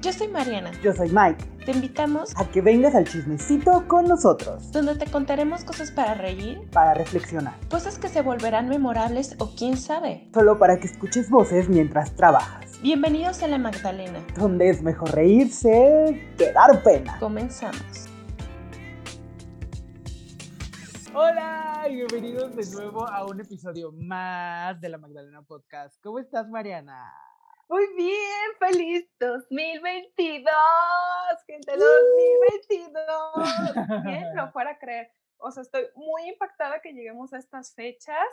Yo soy Mariana. Yo soy Mike. Te invitamos a que vengas al chismecito con nosotros. Donde te contaremos cosas para reír, para reflexionar, cosas que se volverán memorables o quién sabe. Solo para que escuches voces mientras trabajas. Bienvenidos a La Magdalena. Donde es mejor reírse que dar pena. Comenzamos. Hola y bienvenidos de nuevo a un episodio más de La Magdalena Podcast. ¿Cómo estás, Mariana? Muy bien, feliz 2022, gente, 2022. Bien, no fuera a creer. O sea, estoy muy impactada que lleguemos a estas fechas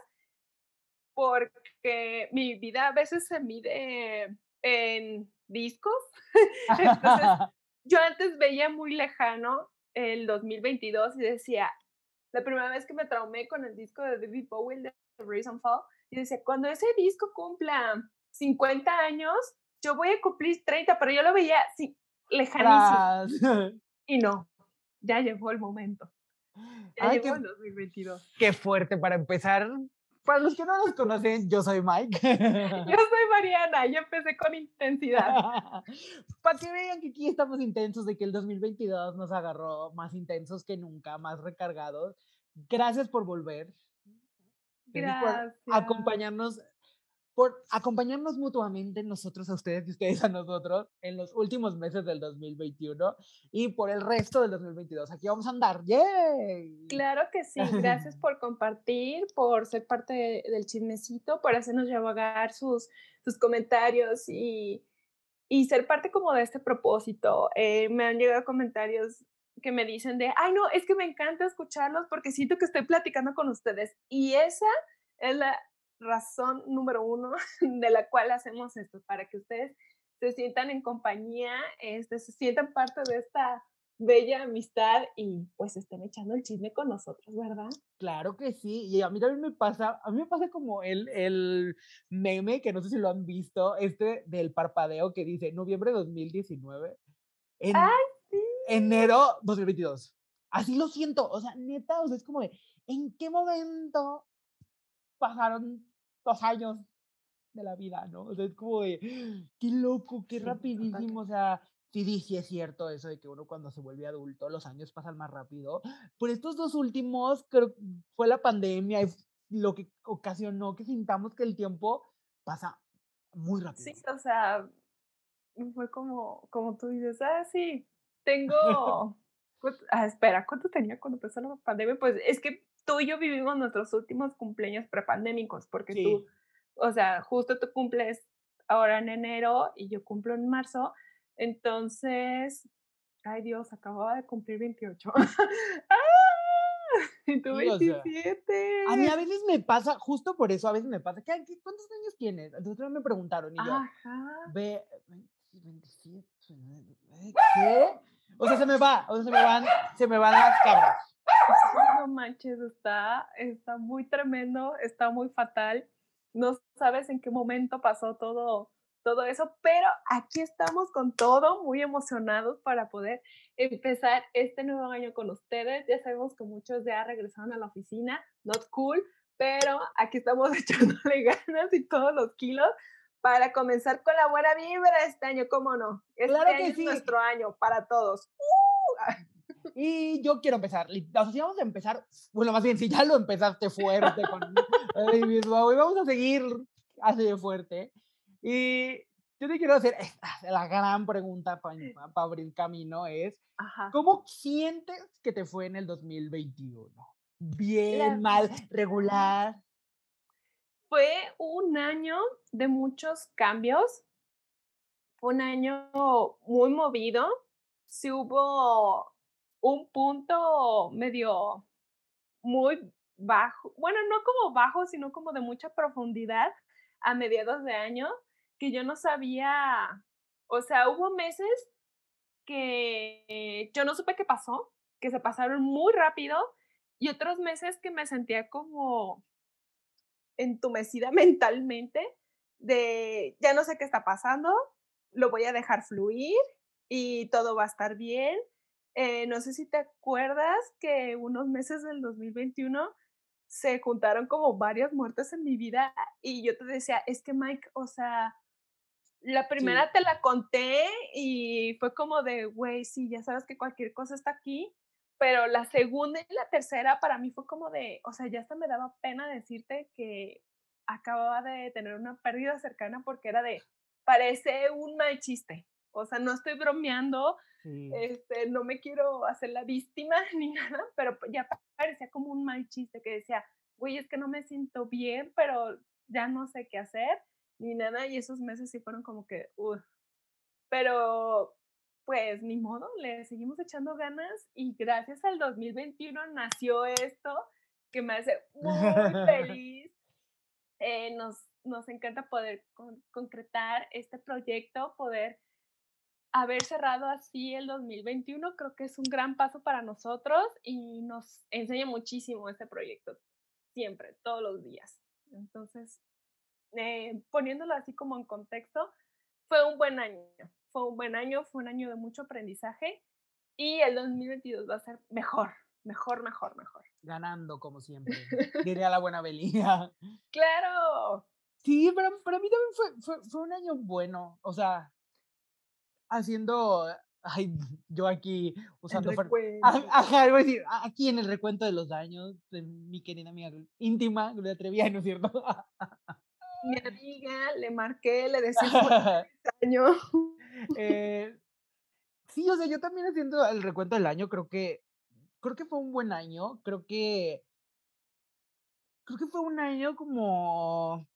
porque mi vida a veces se mide en discos. Entonces, yo antes veía muy lejano el 2022 y decía, la primera vez que me traumé con el disco de David Bowie, de Reason Fall, y decía, cuando ese disco cumpla 50 años, yo voy a cumplir 30, pero yo lo veía sí, lejanísimo. Y no, ya llegó el momento. Ya llegó el 2022. Qué fuerte para empezar. Para los que no nos conocen, yo soy Mike. Yo soy Mariana, yo empecé con intensidad. para que vean que aquí estamos intensos, de que el 2022 nos agarró más intensos que nunca, más recargados. Gracias por volver. Gracias. Por acompañarnos por acompañarnos mutuamente nosotros a ustedes y ustedes a nosotros en los últimos meses del 2021 y por el resto del 2022. Aquí vamos a andar. ¡Yay! Claro que sí. Gracias por compartir, por ser parte del chismecito, por hacernos llevar sus, sus comentarios y, y ser parte como de este propósito. Eh, me han llegado comentarios que me dicen de, ay, no, es que me encanta escucharlos porque siento que estoy platicando con ustedes. Y esa es la razón número uno de la cual hacemos esto, para que ustedes se sientan en compañía, este, se sientan parte de esta bella amistad y pues estén echando el chisme con nosotros, ¿verdad? Claro que sí, y a mí también me pasa, a mí me pasa como el, el meme, que no sé si lo han visto, este del parpadeo que dice noviembre 2019, en ¡Ay, sí! enero 2022. Así lo siento, o sea, neta, o sea, es como de, ¿en qué momento pasaron dos años de la vida, ¿no? O sea, es como de, qué loco, qué rapidísimo, o sea, sí, sí es cierto eso de que uno cuando se vuelve adulto, los años pasan más rápido. Por estos dos últimos, creo fue la pandemia y lo que ocasionó que sintamos que el tiempo pasa muy rápido. Sí, o sea, fue como, como tú dices, ah, sí, tengo... ah, espera, ¿cuánto tenía cuando empezó la pandemia? Pues es que tú y yo vivimos nuestros últimos cumpleaños prepandémicos, porque sí. tú, o sea, justo tú cumples ahora en enero y yo cumplo en marzo, entonces, ay Dios, acababa de cumplir 28. ¡Ah! Y tú sí, 27. O sea, a mí a veces me pasa, justo por eso a veces me pasa, ¿qué, qué, cuántos años tienes? Entonces me preguntaron y yo, Ajá. ve, 27, ¿qué? O sea, se me va, o sea, se me van, se me van las cabras. No manches, está, está muy tremendo, está muy fatal. No sabes en qué momento pasó todo, todo eso, pero aquí estamos con todo, muy emocionados para poder empezar este nuevo año con ustedes. Ya sabemos que muchos ya regresaron a la oficina, not cool, pero aquí estamos echándole ganas y todos los kilos para comenzar con la buena vibra este año, ¿cómo no? Este claro año que es sí. nuestro año para todos. ¡Uh! Y yo quiero empezar. O sea, si vamos a empezar, bueno, más bien, si ya lo empezaste fuerte con David Bowie, vamos a seguir así de fuerte. Y yo te quiero hacer esta, la gran pregunta para pa abrir camino es, Ajá. ¿cómo sientes que te fue en el 2021? Bien, La- mal, regular. Fue un año de muchos cambios. Un año muy movido. Sí hubo un punto medio muy bajo, bueno, no como bajo, sino como de mucha profundidad a mediados de año, que yo no sabía, o sea, hubo meses que yo no supe qué pasó, que se pasaron muy rápido, y otros meses que me sentía como entumecida mentalmente de ya no sé qué está pasando, lo voy a dejar fluir y todo va a estar bien. Eh, no sé si te acuerdas que unos meses del 2021 se juntaron como varias muertes en mi vida y yo te decía, es que Mike, o sea, la primera te la conté y fue como de, güey, sí, ya sabes que cualquier cosa está aquí, pero la segunda y la tercera para mí fue como de, o sea, ya hasta me daba pena decirte que acababa de tener una pérdida cercana porque era de, parece un mal chiste. O sea, no estoy bromeando, este, no me quiero hacer la víctima ni nada, pero ya parecía como un mal chiste que decía, güey, es que no me siento bien, pero ya no sé qué hacer ni nada. Y esos meses sí fueron como que, uff. Pero, pues, ni modo, le seguimos echando ganas y gracias al 2021 nació esto que me hace muy feliz. Eh, nos, nos encanta poder concretar este proyecto, poder haber cerrado así el 2021, creo que es un gran paso para nosotros y nos enseña muchísimo este proyecto, siempre, todos los días. Entonces, eh, poniéndolo así como en contexto, fue un buen año, fue un buen año, fue un año de mucho aprendizaje y el 2022 va a ser mejor, mejor, mejor, mejor. Ganando como siempre, diría la buena Belia. Claro. Sí, pero para mí también fue, fue, fue un año bueno, o sea, haciendo ay, yo aquí usando ajá, voy a decir, aquí en el recuento de los daños de mi querida amiga íntima, Gloria Treviano, ¿no es cierto? mi amiga, le marqué, le decía año. Eh, sí, o sea, yo también haciendo el recuento del año, creo que, creo que fue un buen año, creo que, creo que fue un año como,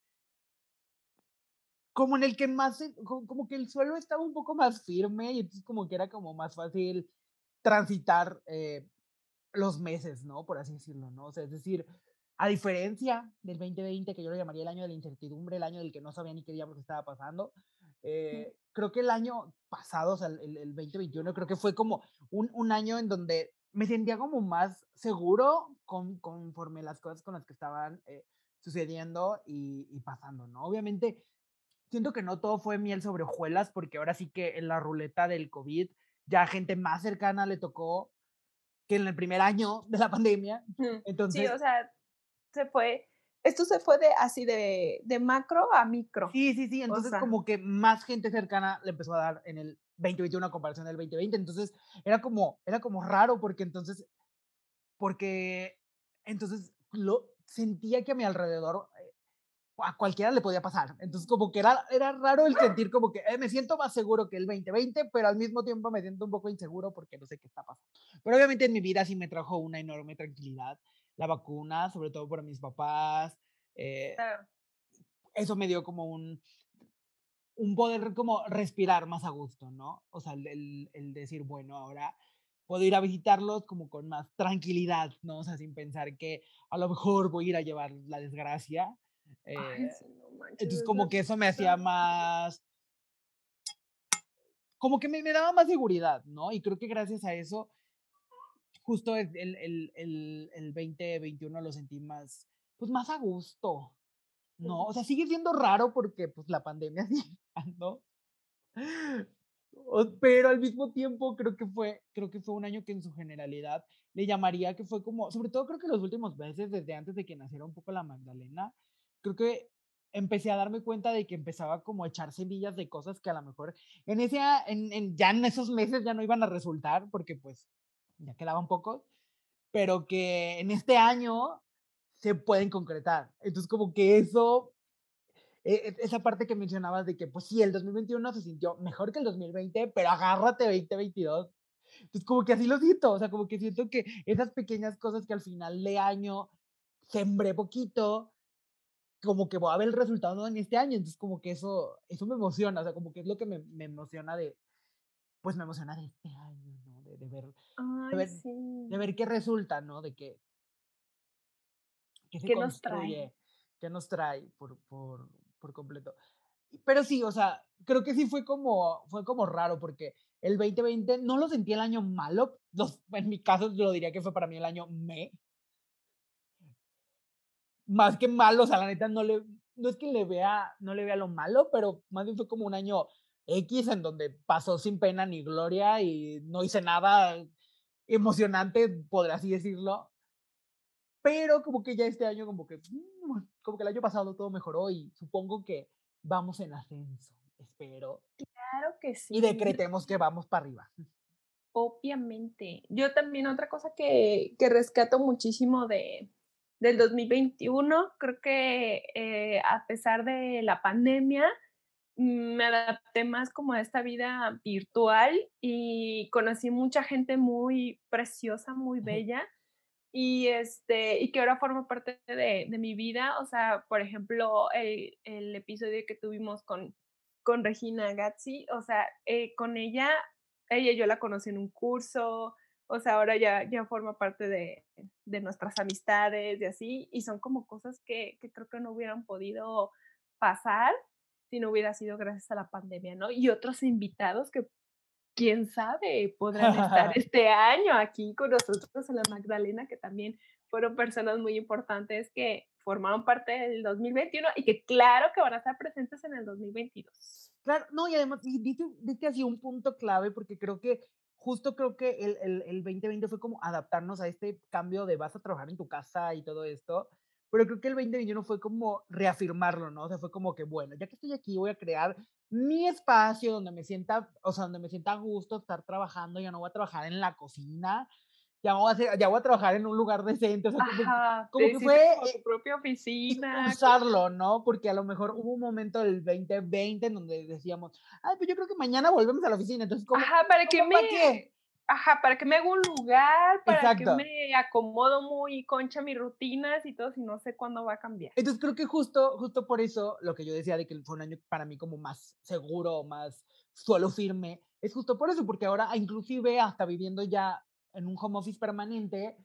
como en el que más, como, que el suelo estaba un poco más firme y entonces como que era como más fácil transitar eh, los meses, ¿no? Por así decirlo, ¿no? O sea, es decir, a diferencia del 2020, que yo lo llamaría el año de la incertidumbre, el año del que no sabía ni qué diablos estaba pasando, eh, creo que el año pasado, o sea, el, el 2021, creo que fue como un, un, año en donde me sentía como más seguro con, conforme las cosas con las que estaban eh, sucediendo y, y, pasando, ¿no? Obviamente, siento que no todo fue miel sobre hojuelas, porque ahora sí que en la ruleta del COVID ya gente más cercana le tocó que en el primer año de la pandemia. Entonces, sí, o sea, se fue, esto se fue de así de, de macro a micro. Sí, sí, sí, entonces como que más gente cercana le empezó a dar en el 2021 a comparación del 2020, entonces era como, era como raro porque entonces, porque entonces lo sentía que a mi alrededor eh, a cualquiera le podía pasar. Entonces, como que era, era raro el sentir como que eh, me siento más seguro que el 2020, pero al mismo tiempo me siento un poco inseguro porque no sé qué está pasando. Pero obviamente en mi vida sí me trajo una enorme tranquilidad la vacuna, sobre todo para mis papás. Eh, eso me dio como un, un poder como respirar más a gusto, ¿no? O sea, el, el, decir, bueno, ahora puedo ir a visitarlos como con más tranquilidad, ¿no? O sea, sin pensar que a lo mejor voy a ir a llevar la desgracia. Eh, entonces, como que eso me hacía más... Como que me, me, daba más seguridad, ¿no? Y creo que gracias a eso justo el, el, el, el 2021 lo sentí más, pues más a gusto, ¿no? O sea, sigue siendo raro porque pues la pandemia sigue ¿no? Pero al mismo tiempo creo que fue, creo que fue un año que en su generalidad le llamaría que fue como, sobre todo creo que los últimos meses, desde antes de que naciera un poco la Magdalena, creo que empecé a darme cuenta de que empezaba como a echar semillas de cosas que a lo mejor en ese, en, en, ya en esos meses ya no iban a resultar, porque pues ya quedaban pocos, pero que en este año se pueden concretar. Entonces, como que eso, e, e, esa parte que mencionabas de que, pues sí, el 2021 se sintió mejor que el 2020, pero agárrate 2022. Entonces, como que así lo siento, o sea, como que siento que esas pequeñas cosas que al final de año sembré poquito, como que voy a ver el resultado en este año, entonces como que eso, eso me emociona, o sea, como que es lo que me, me emociona de, pues me emociona de este año. De, ver, de, ver de, ver, qué resulta, ¿no? De que, que se ¿Qué nos trae? ¿Qué nos trae por, por, por completo? Pero sí, o sea, creo que sí fue como, fue como raro porque el 2020 no lo sentí el año malo, los, en mi caso yo lo diría que fue para mí el año me. Más que malo, o sea, la neta no le, no es que le vea, no le vea lo malo, pero más bien fue como un año X en donde pasó sin pena ni gloria y no hice nada emocionante, por así decirlo. Pero como que ya este año, como que, mm, como que el año pasado todo mejoró y supongo que vamos en ascenso. espero. Claro que sí. Y decretemos que vamos para arriba. Obviamente. Yo también otra cosa que, que rescato muchísimo de, del 2021, creo que eh, a pesar de la pandemia, me adapté más como a esta vida virtual y conocí mucha gente muy preciosa, muy bella y este y que ahora forma parte de, de mi vida. O sea, por ejemplo, el, el, episodio que tuvimos con, con Regina Gazzi, o sea, eh, con ella, ella yo la conocí en un curso, o sea, ahora ya, ya forma parte de, de nuestras amistades y así, y son como cosas que, que creo que no hubieran podido pasar si no hubiera sido gracias a la pandemia, ¿no? Y otros invitados que quién sabe, podrán estar este año aquí con nosotros en la Magdalena, que también fueron personas muy importantes que formaron parte del 2021 y que claro que van a estar presentes en el 2022. Claro, no, y además, diste, así un punto clave porque creo que justo creo que el, el, el 2020 fue como adaptarnos a este cambio de vas a trabajar en tu casa y todo esto, pero creo que el 2021 fue como reafirmarlo, ¿no? O sea, fue como que, bueno, ya que estoy aquí, voy a crear mi espacio donde me sienta, o sea, donde me sienta a gusto estar trabajando, ya no voy a trabajar en la cocina, ya voy a, hacer, ya voy a trabajar en un lugar decente, o sea, como, que fue tu eh, propia oficina. Usarlo, ¿no? Porque a lo mejor hubo un momento del 2020 en donde decíamos, ay, pues yo creo que mañana volvemos a la oficina, entonces, ¿cómo, Ajá, ¿para que me... qué? Ajá, para que me haga un lugar, para que me acomodo muy concha mis rutinas y todo, si no sé cuándo va a cambiar. Entonces creo que justo, justo por eso lo que yo decía de que fue un año para mí como más seguro, más suelo firme, es justo por eso, porque ahora inclusive hasta viviendo ya en un home office permanente,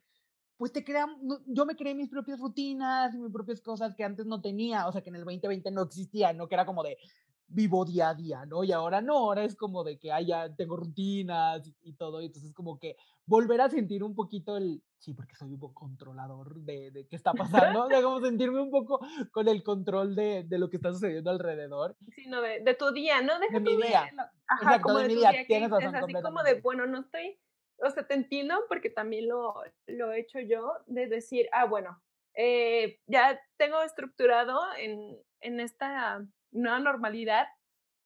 pues te crean, yo me creé mis propias rutinas y mis propias cosas que antes no tenía, o sea, que en el 2020 no existía, no que era como de, vivo día a día, ¿no? Y ahora no, ahora es como de que ah, ya tengo rutinas y, todo, y entonces como que volver a sentir un poquito el, sí, porque soy un poco controlador de, de qué está pasando, o sea, como sentirme un poco con el control de, de lo que está sucediendo alrededor. Sí, no, de, de tu día, ¿no? de mi día. ajá, como de, mi día, tienes razón. Es así como de, bueno, no estoy, o sea, te entiendo porque también lo, lo he hecho yo, de decir, ah, bueno, eh, ya tengo estructurado en, en esta nueva normalidad,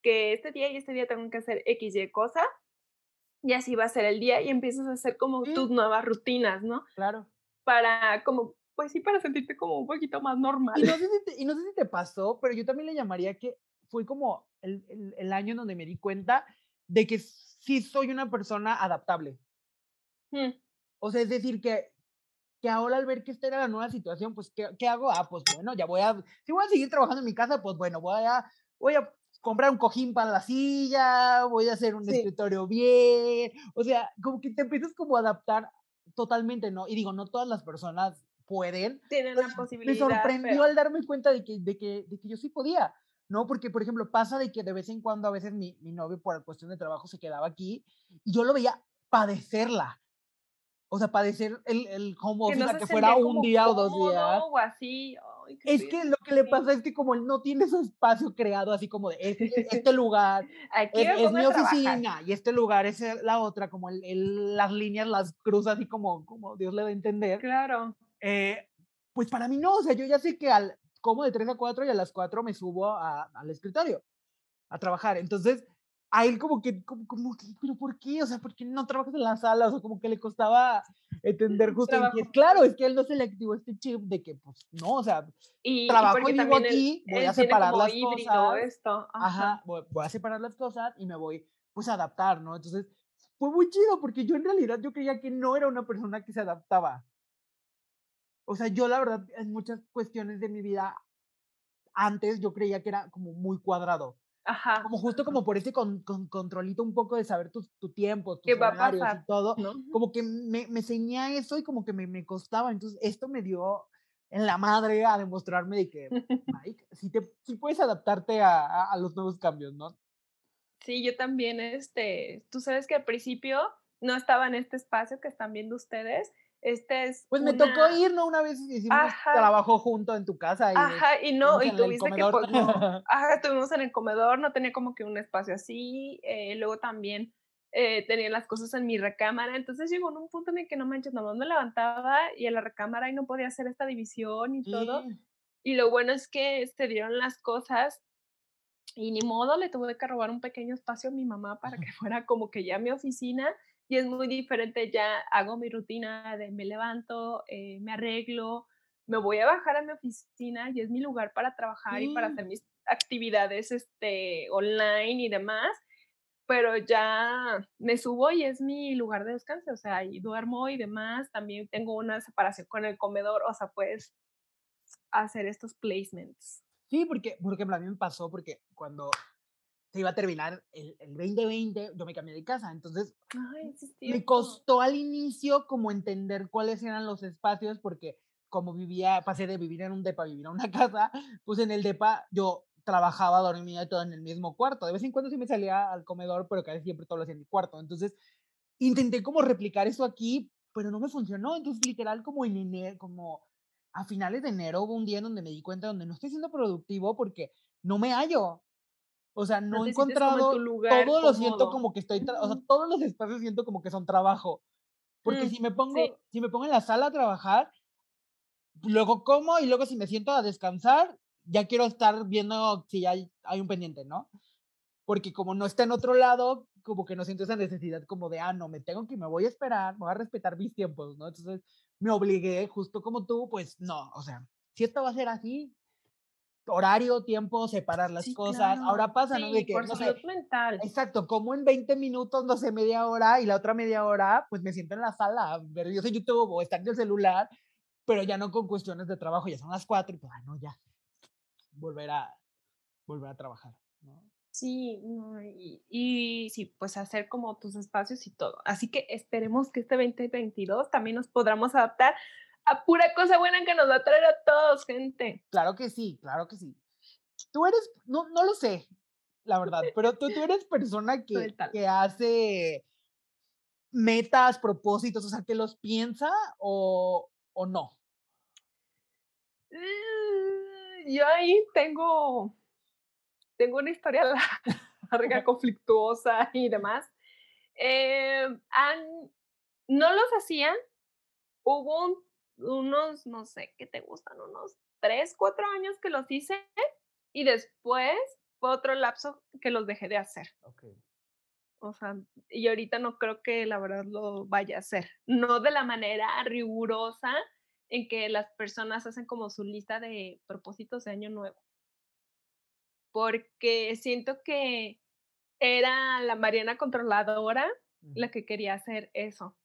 que este día y este día tengo que hacer X, Y cosa, y así va a ser el día y empiezas a hacer como tus nuevas rutinas, ¿no? Claro. Para como, pues sí, para sentirte como un poquito más normal. Y no sé si te, y no sé si te pasó, pero yo también le llamaría que fue como el, el, año en donde me di cuenta de que sí soy una persona adaptable. Mm. O sea, es decir, que que ahora al ver que esta era la nueva situación, pues, ¿qué, ¿qué, hago? Ah, pues bueno, ya voy a, si voy a seguir trabajando en mi casa, pues bueno, voy a, voy a comprar un cojín para la silla, voy a hacer un escritorio bien, o sea, como que te empiezas como a adaptar totalmente, ¿no? Y digo, no todas las personas pueden. Tienen la posibilidad. Me sorprendió al darme cuenta de que, de, que, de que yo sí podía, ¿no? Porque, por ejemplo, pasa de que de vez en cuando a veces mi, mi novio por cuestión de trabajo se quedaba aquí y yo lo veía padecerla o sea, padecer el, el home office que, que fuera un día o dos días. O así. es que lo que le pasa es que como él no tiene su espacio creado así como de este, este lugar es, mi oficina y este lugar es la otra, como el, las líneas las cruza así como, como Dios le va a entender. Claro. Eh, pues para mí no, o sea, yo ya sé que al, como de 3 a 4 y a las 4 me subo a, al escritorio a trabajar. Entonces, a él como que, como, como que, pero ¿por qué? O sea, ¿por qué no trabajas en la sala? O como que le costaba entender justo claro, es que él no se le activó este chip de que, pues, no, o sea, y, trabajo y, vivo aquí, voy a separar las cosas. Esto. Ajá, voy, a separar las cosas y me voy, pues, a adaptar, ¿no? Entonces, fue muy chido porque yo en realidad yo creía que no era una persona que se adaptaba. O sea, yo la verdad, en muchas cuestiones de mi vida, antes yo creía que era como muy cuadrado Ajá. Como justo como por ese con, con controlito un poco de saber tu, tu tiempo, tus horarios y todo. Como que me, me enseñé eso y como que me, me costaba. Entonces, esto me dio en la madre a demostrarme de que, Mike, si, te, si puedes adaptarte a, a, los nuevos cambios, ¿no? Sí, yo también, este, tú sabes que al principio no estaba en este espacio que están viendo ustedes este es pues me tocó ir, ¿no? Una vez hicimos trabajo junto en tu casa. Y ajá, y no, y tuviste que, pues, no, ajá, estuvimos en el comedor, no tenía como que un espacio así, eh, luego también eh, tenía las cosas en mi recámara, entonces llegó en un punto en el que no manches, nomás me levantaba y en la recámara y no podía hacer esta división y todo, y lo bueno es que se dieron las cosas Y ni modo, le tuve que robar un pequeño espacio a mi mamá para que fuera como que ya mi oficina. Y es muy diferente, ya hago mi rutina de me levanto, eh, me arreglo, me voy a bajar a mi oficina y es mi lugar para trabajar y para hacer mis actividades este, online y demás pero ya me subo y es mi lugar de descanso, o sea, y duermo y demás, también tengo una separación con el comedor, o sea, puedes hacer estos placements. Sí, porque, porque a mí me pasó, porque cuando se iba a terminar el, el 2020, yo me cambié de casa, entonces me costó al inicio como entender cuáles eran los espacios, porque como vivía, pasé de vivir en un depa a vivir en una casa, pues en el depa yo trabajaba, dormía todo en el mismo cuarto. De vez en cuando sí me salía al comedor, pero casi siempre todo lo hacía en mi cuarto. Entonces, intenté como replicar eso aquí, pero no me funcionó. Entonces, literal, como en enero, como a finales de enero hubo un día en donde me di cuenta donde no estoy siendo productivo porque no me hallo. O sea, no, he encontrado, todo lo siento como que estoy, o sea, todos los espacios siento como que son trabajo. Porque mm, si me pongo, si me pongo en la sala a trabajar, luego como y luego si me siento a descansar, ya quiero estar viendo si hay, hay un pendiente, ¿no? Porque como no está en otro lado, como que no siento esa necesidad como de, ah, no, me tengo que, me voy a esperar, voy a respetar mis tiempos, ¿no? Entonces me obligué, justo como tú, pues no, o sea, si esto va a ser así, horario, tiempo, separar las cosas. Ahora pasa, ¿no? De que, por no salud mental. Exacto, como en 20 minutos, no sé, media hora, y la otra media hora, pues me siento en la sala ver videos en YouTube o estar en el celular, pero ya no con cuestiones de trabajo, ya son las 4 y pues, ah, no, ya, volver a, volver a trabajar, ¿no? Sí, y, y, sí, pues hacer como tus espacios y todo. Así que esperemos que este 2022 también nos podamos adaptar a pura cosa buena que nos va a traer a todos, gente. Claro que sí, claro que sí. Tú eres, no, no lo sé, la verdad, pero tú, tú eres persona que, que hace metas, propósitos, o sea, que los piensa o, o no. Mm, yo ahí tengo, tengo una historia larga, conflictuosa y demás. Eh, no los hacían. Hubo unos, no sé, ¿qué te gustan? Unos tres, cuatro años que los hice y después fue otro lapso que los dejé de hacer. O sea, y ahorita no creo que la verdad lo vaya a hacer. No de la manera rigurosa en que las personas hacen como su lista de propósitos de año nuevo. Porque siento que era la Mariana controladora la que quería hacer eso.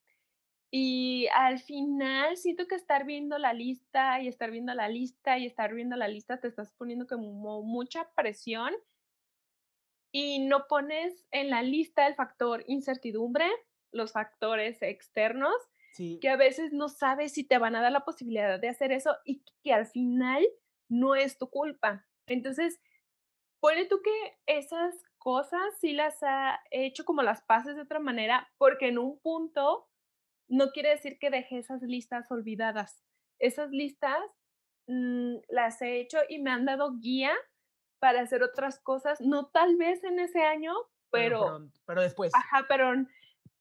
Y al final siento que estar viendo la lista y estar viendo la lista y estar viendo la lista te estás poniendo como mucha presión y no pones en la lista el factor incertidumbre, los factores externos que a veces no sabes si te van a dar la posibilidad de hacer eso y que al final no es tu culpa. Entonces, pone tú que esas cosas sí las ha hecho como las pases de otra manera, porque en un punto no quiere decir que dejé esas listas olvidadas. Esas listas mm, las he hecho y me han dado guía para hacer otras cosas, no tal vez en ese año, pero... Pero, pero después. Ajá, pero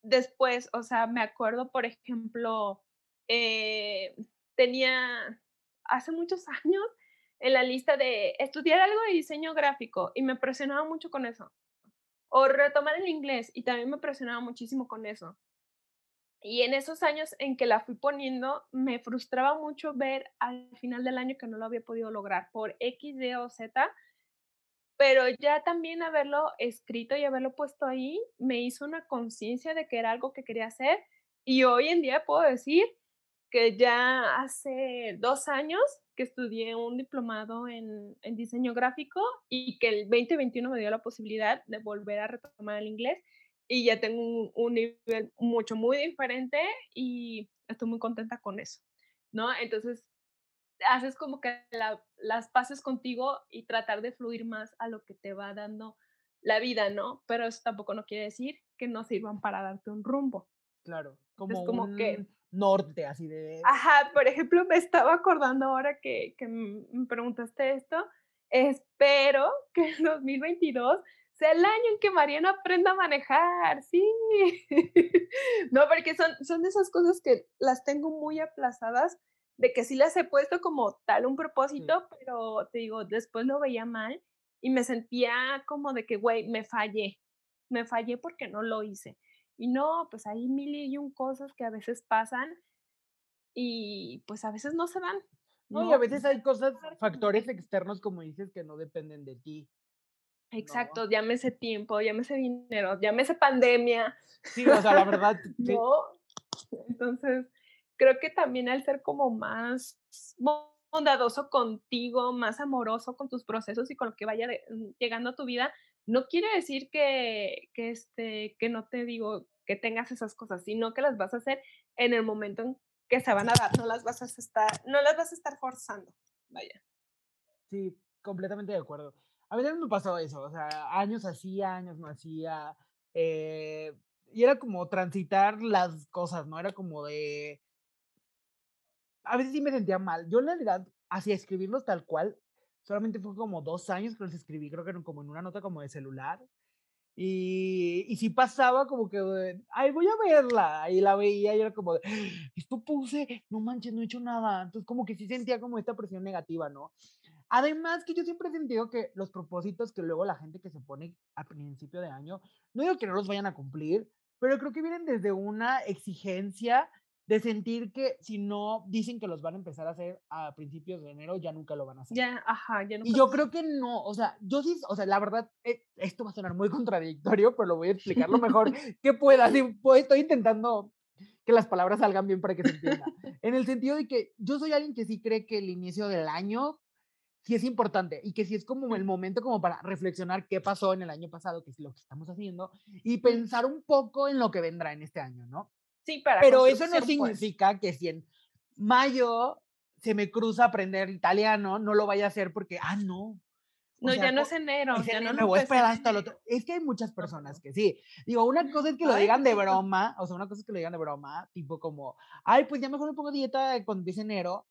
después, o sea, me acuerdo, por ejemplo, eh, tenía hace muchos años en la lista de estudiar algo de diseño gráfico y me presionaba mucho con eso. O retomar el inglés y también me presionaba muchísimo con eso. Y en esos años en que la fui poniendo, me frustraba mucho ver al final del año que no lo había podido lograr por X, Y o Z, pero ya también haberlo escrito y haberlo puesto ahí me hizo una conciencia de que era algo que quería hacer y hoy en día puedo decir que ya hace dos años que estudié un diplomado en, en, diseño gráfico y que el 2021 me dio la posibilidad de volver a retomar el inglés y ya tengo un, un nivel mucho, muy diferente y estoy muy contenta con eso, ¿no? Entonces, haces como que las pases contigo y tratar de fluir más a lo que te va dando la vida, ¿no? Pero eso tampoco no quiere decir que no sirvan para darte un rumbo. Claro, como, como que norte así de... Ajá, por ejemplo, me estaba acordando ahora que, que me preguntaste esto, espero que el 2022 sea el año en que Mariana aprenda a manejar, sí. no, porque son, son de esas cosas que las tengo muy aplazadas de que sí las he puesto como tal un propósito, pero te digo, después lo veía mal y me sentía como de que, güey, me fallé, me fallé porque no lo hice. Y no, pues hay mil y un cosas que a veces pasan y pues a veces no se dan. No, y a veces hay cosas, factores externos, como dices, que no dependen de ti. Exacto, llámese tiempo, llámese dinero, llámese pandemia. Sí, o sea, la verdad. no. Entonces, creo que también al ser como más bondadoso contigo, más amoroso con tus procesos y con lo que vaya mm, llegando a tu vida, no quiere decir que, que, este, que no te digo que tengas esas cosas, sino que las vas a hacer en el momento en que se van a dar, no las vas a estar, no las vas a estar forzando, vaya. Sí, completamente de acuerdo. A veces me pasó eso, o sea, años hacía, años no hacía, eh, y era como transitar las cosas, ¿no? Era como de... A veces sí me sentía mal. Yo en realidad hacía escribirlos tal cual. Solamente fue como dos años que los escribí, creo que eran como en una nota como de celular. Y, y si pasaba como que, ay, voy a verla. Y la veía y era como, esto puse, no manches, no he hecho nada. Entonces como que sí sentía como esta presión negativa, ¿no? Además que yo siempre he sentido que los propósitos que luego la gente que se pone a principio de año, no digo que no los vayan a cumplir, pero creo que vienen desde una exigencia de sentir que si no dicen que los van a empezar a hacer a principios de enero, ya nunca lo van a hacer. Ya, ajá, ya nunca. Y yo creo que no, o sea, yo sí, o sea, la verdad, eh, esto va a sonar muy contradictorio, pero lo voy a explicar lo mejor que pueda. Pues, estoy intentando que las palabras salgan bien para que se entienda. En el sentido de que yo soy alguien que sí cree que el inicio del año sí es importante y que sí es como el momento como para reflexionar qué pasó en el año pasado, que es lo que estamos haciendo, y pensar un poco en lo que vendrá en este año, ¿no? Sí, para Pero eso no pues. significa que si en mayo se me cruza aprender italiano, no lo vaya a hacer porque, ah, no. no, ya no es enero. ya no me voy a esperar hasta el otro. Es que hay muchas personas que sí. Digo, una cosa es que lo digan de broma, o sea, una cosa es que lo digan de broma, tipo como, ay, pues ya mejor me pongo dieta cuando empiece enero,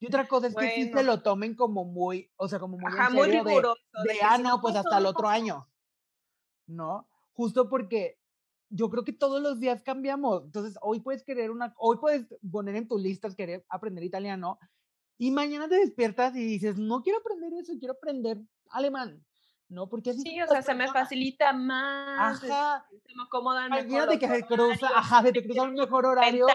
y otra cosa es que sí se lo tomen como muy, o sea, como muy en serio muy riguroso, de, de, ah, no, pues hasta el otro año. ¿No? Justo porque yo creo que todos los días cambiamos. Entonces, hoy puedes querer una, hoy puedes poner en tus listas querer aprender italiano y mañana te despiertas y dices, no quiero aprender eso, quiero aprender alemán. ¿no? Porque así sí, o sea, se me facilita más, ajá. se me acomoda Imagínate que se cruza, ajá, se te cruza un mejor horario.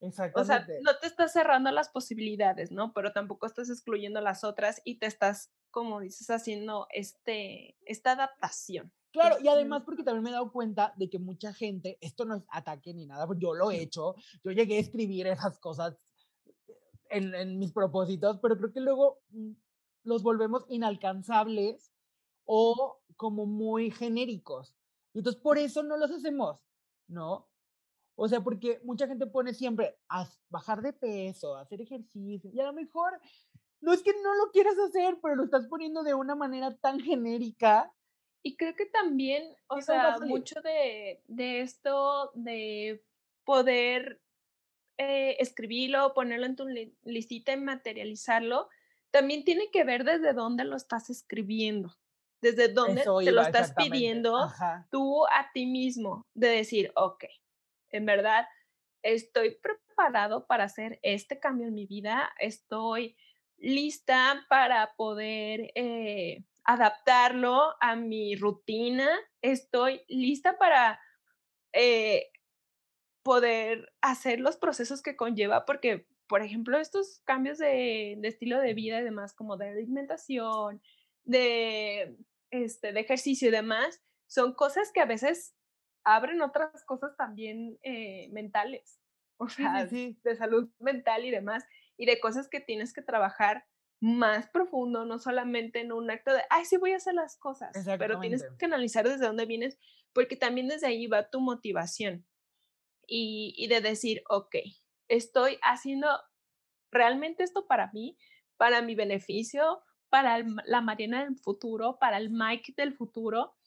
O sea, no te estás cerrando las posibilidades, ¿no? Pero tampoco estás excluyendo las otras y te estás, como dices, haciendo este, esta adaptación. Claro, y además porque también me he dado cuenta de que mucha gente, esto no es ataque ni nada, yo lo he hecho, yo llegué a escribir esas cosas en, en mis propósitos, pero creo que luego mm, los volvemos inalcanzables o como muy genéricos. Y entonces por eso no los hacemos, ¿no? O sea, porque mucha gente pone siempre a bajar de peso, a hacer ejercicio, y a lo mejor no es que no lo quieras hacer, pero lo estás poniendo de una manera tan genérica. Y creo que también, o sea, mucho de, de, esto de poder eh, escribirlo, ponerlo en tu listita y materializarlo, también tiene que ver desde dónde lo estás escribiendo, desde dónde te lo estás pidiendo tú a ti mismo, de decir, ok, en verdad estoy preparado para hacer este cambio en mi vida, estoy lista para poder eh, adaptarlo a mi rutina, estoy lista para eh, poder hacer los procesos que conlleva, porque, por ejemplo, estos cambios de, estilo de vida y demás, como de alimentación, de, este, de ejercicio y demás, son cosas que a veces abren otras cosas también eh, mentales, o sea, de salud mental y demás, y de cosas que tienes que trabajar más profundo, no solamente en un acto de, ay, sí voy a hacer las cosas, pero tienes que analizar desde dónde vienes, porque también desde ahí va tu motivación y, y de decir, ok, estoy haciendo realmente esto para mí, para mi beneficio, para la Mariana del futuro, para el Mike del futuro,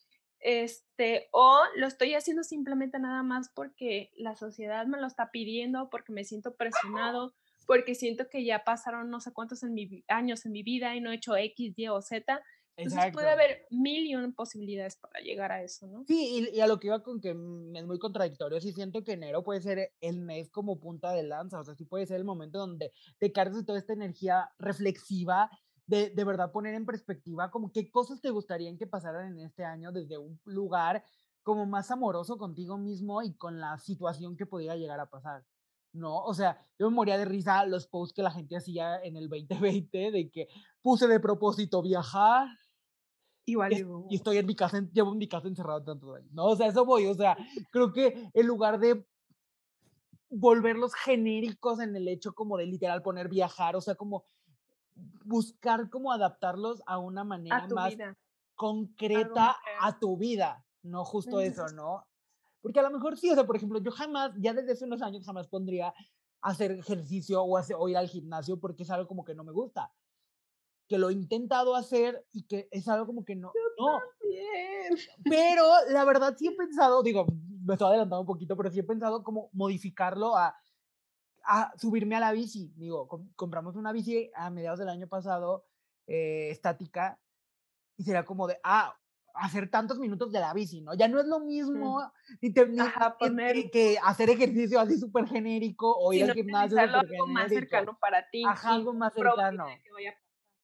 este, o lo estoy haciendo simplemente nada más porque la sociedad me lo está pidiendo, porque me siento presionado, porque siento que ya pasaron no sé cuántos en mi, años en mi vida y no he hecho X, Y o Z. Entonces puede haber mil y una posibilidades para llegar a eso, ¿no? Sí, y, a lo que iba con que es muy contradictorio, sí siento que enero puede ser el mes como punta de lanza, o sea, sí puede ser el momento donde te cargas de toda esta energía reflexiva de, de verdad poner en perspectiva como qué cosas te gustarían que pasaran en este año desde un lugar como más amoroso contigo mismo y con la situación que podría llegar a pasar. ¿no? O sea, yo me moría de risa los posts que la gente hacía en el 2020 de que puse de propósito viajar. Igual y, y estoy en mi casa, llevo en mi casa encerrado tanto años, ¿no? O sea, eso voy, o sea, creo que en lugar de volverlos genéricos en el hecho como de literal poner viajar, o sea, como buscar como adaptarlos a una manera más concreta a tu vida, no justo eso, ¿no? Porque a lo mejor sí, o sea, por ejemplo, yo jamás, ya desde hace unos años, jamás pondría hacer ejercicio o, hacer, o ir al gimnasio porque es algo como que no me gusta. Que lo he intentado hacer y que es algo como que no. no. Pero la verdad sí he pensado, digo, me estoy adelantando un poquito, pero sí he pensado como modificarlo a, a subirme a la bici. Digo, compramos una bici a mediados del año pasado, eh, estática, y sería como de, ah, hacer tantos minutos de la bici, ¿no? Ya no es lo mismo ni que, hacer ejercicio así súper genérico o ir al gimnasio algo más cercano para ti. Ajá, algo más cercano.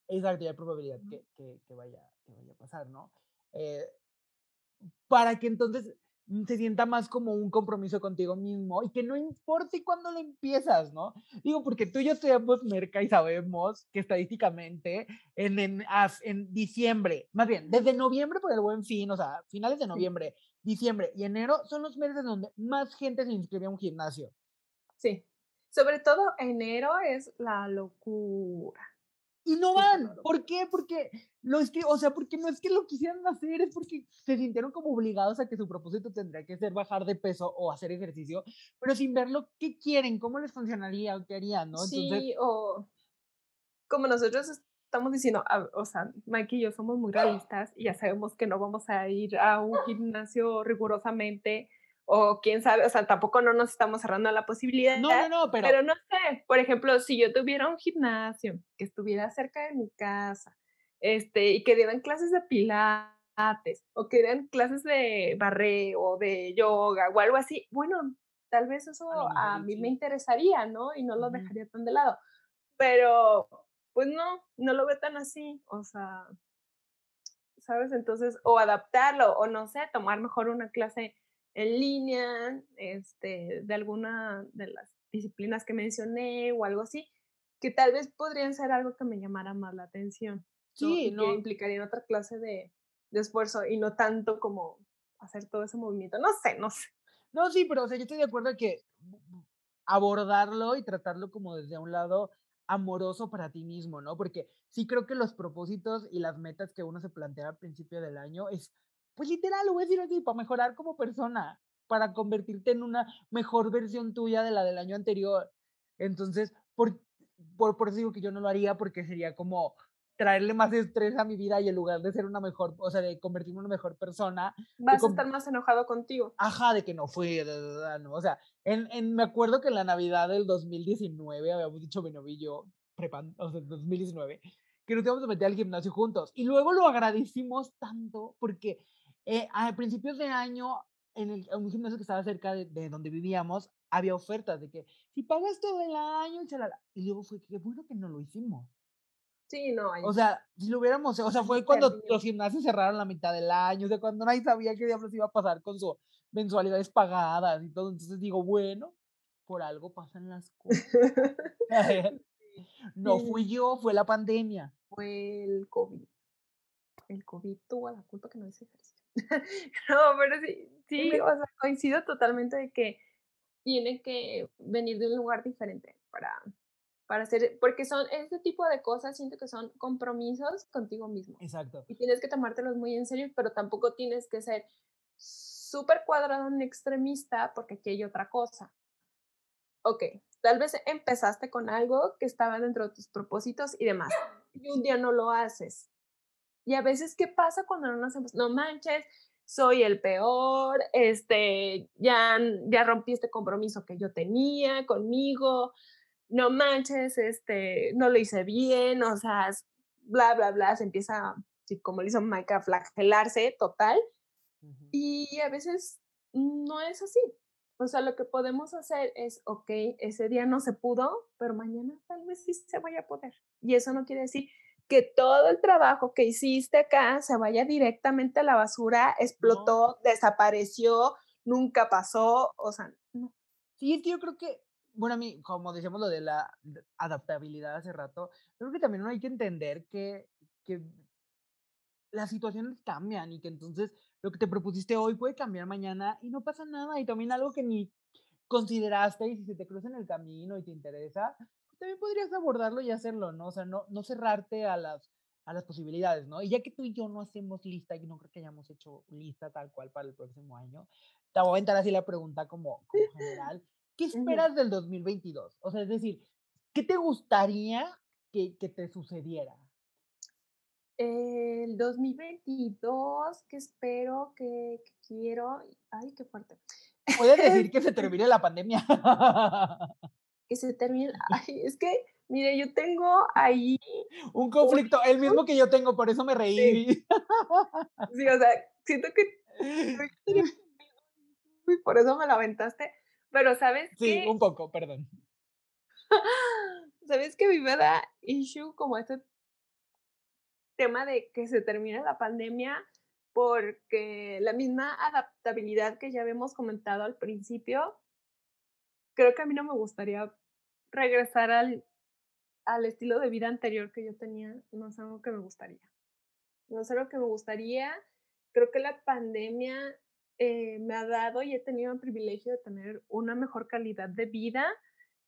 Exacto, ya hay probabilidad que, que, vaya, que vaya a pasar, ¿no? Eh, para que entonces Mm, se sienta más como un compromiso contigo mismo y que no importe cuándo lo empiezas, ¿no? Digo, porque tú y yo estudiamos merca y sabemos que estadísticamente en, en, en diciembre, más bien, desde noviembre por el buen fin, o sea, finales de noviembre, diciembre y enero son los meses donde más gente se inscribe a un gimnasio. Sí, sobre todo enero es la locura. Y no van. ¿Por qué? Porque lo es que, o sea, porque no es que lo quisieran hacer, es porque se sintieron como obligados a que su propósito tendría que ser bajar de peso o hacer ejercicio, pero sin ver lo que quieren, cómo les funcionaría o qué harían, ¿no? sí, o como nosotros estamos diciendo, o sea, Mike y yo somos muy realistas y ya sabemos que no vamos a ir a un gimnasio rigurosamente o quién sabe, o sea, tampoco no nos estamos cerrando a la posibilidad. No, no, no, pero... Pero no sé, por ejemplo, si yo tuviera un gimnasio que estuviera cerca de mi casa, este, y que dieran clases de pilates, o que dieran clases de barre o de yoga, o algo así, bueno, tal vez eso a, mí me interesaría, ¿no? Y no lo dejaría tan de lado. Pero, pues no, no lo veo tan así, o sea, ¿sabes? Entonces, o adaptarlo, o no sé, tomar mejor una clase en línea, este, de alguna de las disciplinas que mencioné o algo así, que tal vez podrían ser algo que me llamara más la atención. Sí, ¿no? Que implicaría otra clase de, de, esfuerzo y no tanto como hacer todo ese movimiento. No sé, no sé. No, sí, pero o sea, yo estoy de acuerdo que abordarlo y tratarlo como desde un lado amoroso para ti mismo, ¿no? Porque sí creo que los propósitos y las metas que uno se plantea al principio del año es pues literal, lo voy a decir así, para mejorar como persona, para convertirte en una mejor versión tuya de la del año anterior. Entonces, por, por, por eso digo que yo no lo haría, porque sería como traerle más estrés a mi vida y en lugar de ser una mejor, o sea, de convertirme en una mejor persona. Vas a estar más enojado contigo. Ajá, de que no fui, ¿no? O sea, en, en, me acuerdo que en la Navidad del 2019, habíamos dicho mi novio y yo, prepan, o sea, 2019, que nos íbamos a meter al gimnasio juntos. Y luego lo agradecimos tanto porque eh, a principios de año, en, el, un gimnasio que estaba cerca de, donde vivíamos, había ofertas de que si pagas todo el año, y luego fue que bueno que no lo hicimos. Sí, no. O sea, si lo hubiéramos, o sea, fue cuando los gimnasios cerraron la mitad del año, o sea, cuando nadie sabía qué diablos iba a pasar con sus mensualidades pagadas y todo. Entonces digo, bueno, por algo pasan las cosas. no fui yo, fue la pandemia. Fue el COVID. El COVID tuvo la culpa que no hice ejercicio. no, pero sí, sí, o sea, coincido totalmente de que tiene que venir de un lugar diferente para, para hacer, porque son este tipo de cosas, siento que son compromisos contigo mismo. Exacto. Y tienes que tomártelos muy en serio, pero tampoco tienes que ser súper cuadrado en extremista, porque aquí hay otra cosa. Ok, tal vez empezaste con algo que estaba dentro de tus propósitos y demás, y un día no lo haces. Y a veces, ¿qué pasa cuando no nos hacemos? No manches, soy el peor, este, ya, ya rompí este compromiso que yo tenía conmigo, no manches, este, no lo hice bien, o sea, bla, bla, bla, se empieza, como le hizo Mike, a flagelarse total. Y a veces no es así. O sea, lo que podemos hacer es, ok, ese día no se pudo, pero mañana tal vez sí se vaya a poder. Y eso no quiere decir que todo el trabajo que hiciste acá se vaya directamente a la basura, explotó, desapareció, nunca pasó, o sea, no. Sí, es que yo creo que, bueno, a mí, como decíamos lo de la adaptabilidad hace rato, creo que también hay que entender que, que las situaciones cambian y que entonces lo que te propusiste hoy puede cambiar mañana y no pasa nada y también algo que ni consideraste y si se te cruza en el camino y te interesa, también podrías abordarlo y hacerlo, ¿no? O sea, no, no cerrarte a las, a las posibilidades, ¿no? Y ya que tú y yo no hacemos lista y no creo que hayamos hecho lista tal cual para el próximo año, te voy a entrar así la pregunta como, como general. ¿Qué esperas del 2022? O sea, es decir, ¿qué te gustaría que, que te sucediera? El 2022, que espero, que, que quiero. Ay, qué fuerte. Puedes decir que se termine la pandemia. que se termine. Ay, es que, mire, yo tengo ahí. Un conflicto, el mismo que yo tengo, por eso me reí. Sí, sí o sea, siento que. Uy, por eso me la aventaste. Pero, ¿sabes? Sí, un poco, perdón. ¿Sabes que mi verdad issue como este tema de que se termine la pandemia? Porque la misma adaptabilidad que ya habíamos comentado al principio, creo que a mí no me gustaría regresar al, al estilo de vida anterior que yo tenía, no es algo que me gustaría. No es algo que me gustaría. Creo que la pandemia eh, me ha dado y he tenido el privilegio de tener una mejor calidad de vida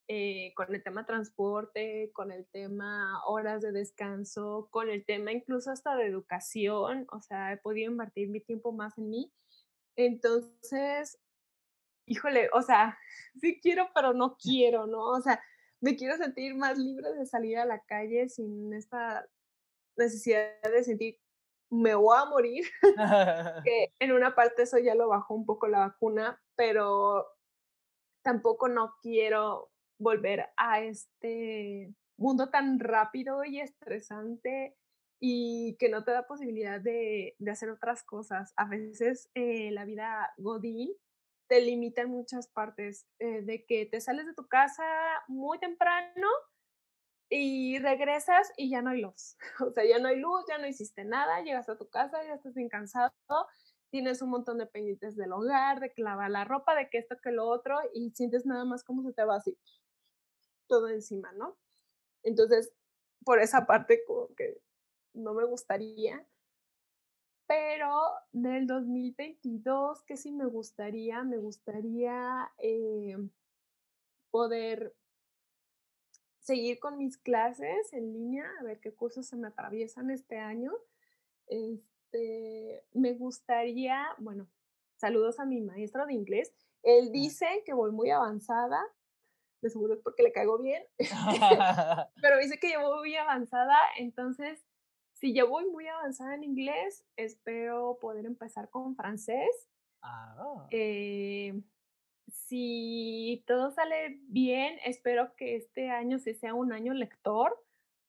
eh, con el tema transporte, con el tema horas de descanso, con el tema incluso hasta de educación. O sea, he podido invertir mi tiempo más en mí. Entonces, híjole, o sea, sí quiero, pero no quiero, ¿no? O sea, me quiero sentir más libre de salir a la calle sin esta necesidad de sentir me voy a morir, que en una parte eso ya lo bajó un poco la vacuna, pero tampoco no quiero volver a este mundo tan rápido y estresante y que no te da posibilidad de, de hacer otras cosas. A veces eh, la vida Godín te limita en muchas partes, eh, de que te sales de tu casa muy temprano y regresas y ya no hay luz. O sea, ya no hay luz, ya no hiciste nada, llegas a tu casa, ya estás bien cansado, tienes un montón de pendientes del hogar, de clavar la ropa, de que esto, que lo otro, y sientes nada más como se te va así todo encima, ¿no? Entonces, por esa parte como que no me gustaría, pero del 2022, que sí me gustaría, me gustaría eh, poder seguir con mis clases en línea, a ver qué cursos se me atraviesan este año. Este, me gustaría, bueno, saludos a mi maestro de inglés. Él dice que voy muy avanzada, de seguro es porque le caigo bien, pero dice que yo voy muy avanzada, entonces si ya voy muy avanzada en inglés, espero poder empezar con francés. Ah. Eh, si todo sale bien, espero que este año sí sea un año lector,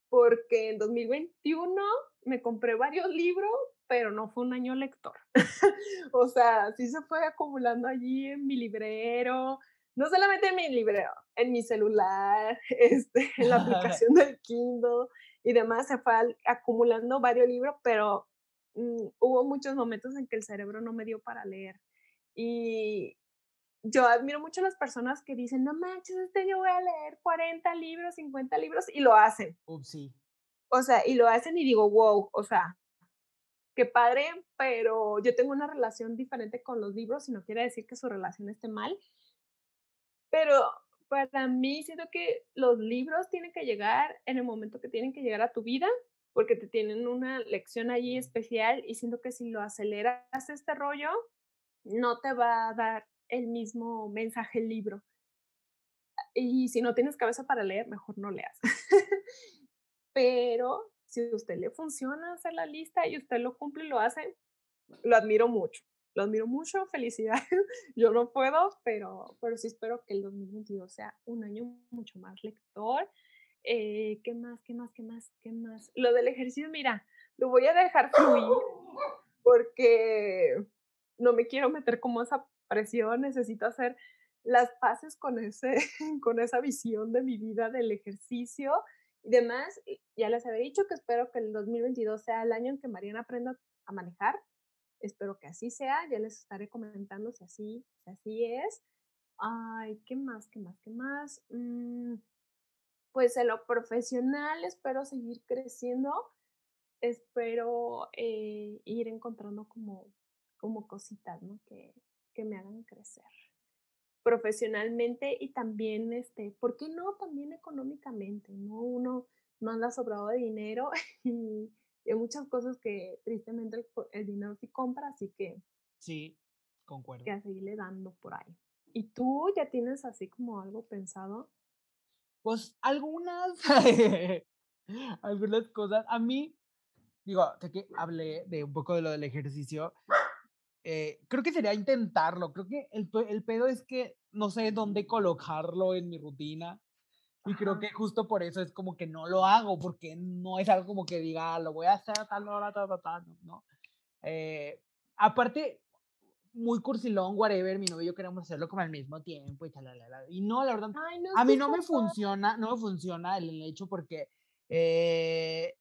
porque en 2021 me compré varios libros, pero no fue un año lector. o sea, sí se fue acumulando allí en mi librero, no solamente en mi librero, en mi celular, este, en la aplicación del Kindle y demás, se fue acumulando varios libros, pero mm, hubo muchos momentos en que el cerebro no me dio para leer. Y yo admiro mucho a las personas que dicen, no manches, este yo voy a leer 40 libros, 50 libros, y lo hacen. sí. O sea, y lo hacen y digo, wow, o sea, qué padre, pero yo tengo una relación diferente con los libros y no quiere decir que su relación esté mal. Pero para mí siento que los libros tienen que llegar en el momento que tienen que llegar a tu vida, porque te tienen una lección allí especial y siento que si lo aceleras este rollo, no te va a dar el mismo mensaje el libro. Y si no tienes cabeza para leer, mejor no leas. Pero si a usted le funciona hacer la lista y usted lo cumple y lo hace, lo admiro mucho lo admiro mucho, felicidades. Yo no puedo, pero, pero sí espero que el 2022 sea un año mucho más lector. Eh, ¿Qué más, qué más, qué más, qué más? Lo del ejercicio, mira, lo voy a dejar fluir porque no me quiero meter como esa presión, necesito hacer las paces con, ese, con esa visión de mi vida del ejercicio y demás. Ya les había dicho que espero que el 2022 sea el año en que Mariana aprenda a manejar. Espero que así sea. Ya les estaré comentando si así, si así es. Ay, ¿qué más? ¿Qué más? ¿Qué más? Mm, pues en lo profesional espero seguir creciendo. Espero eh, ir encontrando como, como cositas, ¿no? Que, que me hagan crecer profesionalmente y también, este, ¿por qué no? También económicamente, ¿no? Uno no anda sobrado de dinero y, hay muchas cosas que tristemente el, dinero sí compra, así que... Sí, concuerdo. Que a seguirle dando por ahí. ¿Y tú ya tienes así como algo pensado? Pues algunas, algunas cosas. A mí, digo, que hablé de un poco de lo del ejercicio. Eh, creo que sería intentarlo. Creo que el, el, pedo es que no sé dónde colocarlo en mi rutina. Y creo que justo por eso es como que no lo hago, porque no es algo como que diga, ah, lo voy a hacer a tal hora, tal, tal, tal, ¿no? Eh, aparte, muy cursilón, whatever, mi novio y yo queremos hacerlo como al mismo tiempo y tal, Y no, la verdad, a mí no me funciona, no me funciona el, hecho porque, eh,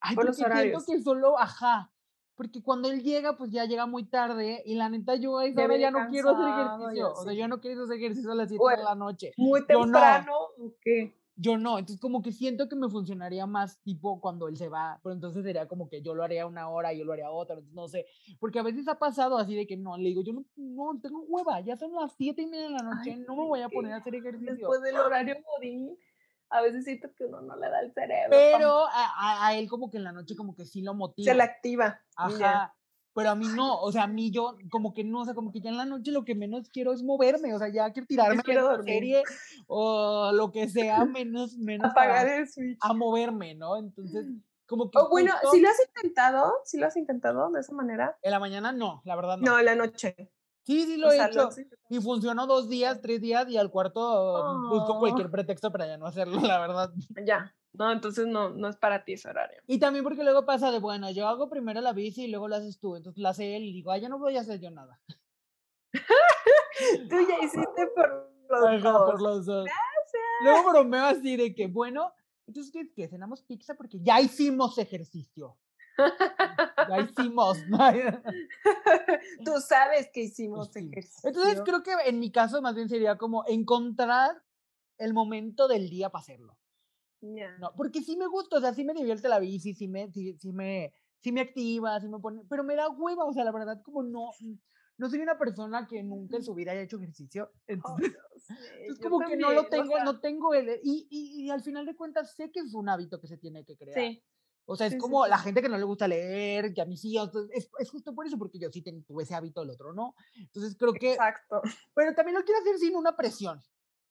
ay, porque siento que solo, ajá, porque cuando él llega, pues ya llega muy tarde y la neta yo a esa hora ya no quiero hacer ejercicio, o sea, yo no quiero hacer ejercicio a las 7 de la noche. Muy temprano, ¿o qué? Yo no, entonces como que siento que me funcionaría más tipo cuando él se va, pero entonces sería como que yo lo haría una hora y yo lo haría otra, entonces no sé, porque a veces ha pasado así de que no, le digo, yo no, no tengo hueva, ya son las 7 y media de la noche, no me voy a poner a hacer ejercicio. Después del horario godín a veces siento que uno no le da el cerebro. Pero a, a, él como que en la noche como que sí lo motiva. Se le activa. Ajá. Pero a mí no, o sea, a mí yo como que no, o sea, como que ya en la noche lo que menos quiero es moverme, o sea, ya quiero tirarme quiero a la serie o lo que sea, menos, menos apagar el switch. A moverme, ¿no? Entonces, como que... O bueno, si lo has intentado, si lo has intentado de esa manera. En la mañana no, la verdad no. No, en la noche. Sí, sí lo he hecho. y funcionó dos días, tres días y al cuarto busco cualquier pretexto para ya no hacerlo, la verdad. Ya. No, entonces no, no es para ti ese horario. Y también porque luego pasa de, bueno, yo hago primero la bici y luego lo haces tú. Entonces la hace él y digo, ah, ya no voy a hacer yo nada. tú ya hiciste por los dos. por los dos. Luego bromeo así de que, bueno, entonces, ¿qué, qué? ¿Cenamos pizza? Porque ya hicimos ejercicio. Ya hicimos. Tú sabes que hicimos ejercicio. Entonces creo que en mi caso más bien sería como encontrar el momento del día para hacerlo. No, porque sí me gusta, o sea, sí me divierte la bici, sí me, sí, me, sí me activa, sí me pone, pero me da hueva, o sea, la verdad como no, no soy una persona que nunca en su vida haya hecho ejercicio, entonces, es como que no lo tengo, no tengo el, y, y, y, al final de cuentas sé que es un hábito que se tiene que crear. Sí. O sea, es como la gente que no le gusta leer, que a mí sí, es, es justo por eso, porque yo sí tuve ese hábito, el otro no. Entonces creo que... Exacto. Pero también lo quiero hacer sin una presión.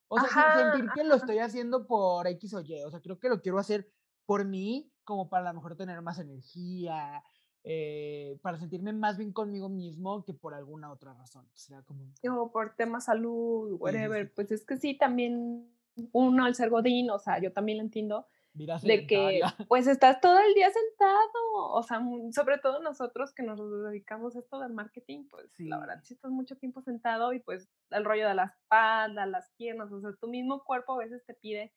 O sea, sin sentir que lo estoy haciendo por X o Y. O sea, creo que lo quiero hacer por mí, como para a lo mejor tener más energía, eh, para sentirme más bien conmigo mismo que por alguna otra razón. O sea, como... O por tema salud, whatever. Pues es que sí, también uno al ser godín, o sea, yo también lo entiendo, de que pues estás todo el día sentado, o sea, sobre todo nosotros que nos dedicamos a esto del marketing, pues la verdad, si estás mucho tiempo sentado y pues el rollo de la espalda, las piernas, o sea, tu mismo cuerpo a veces te pide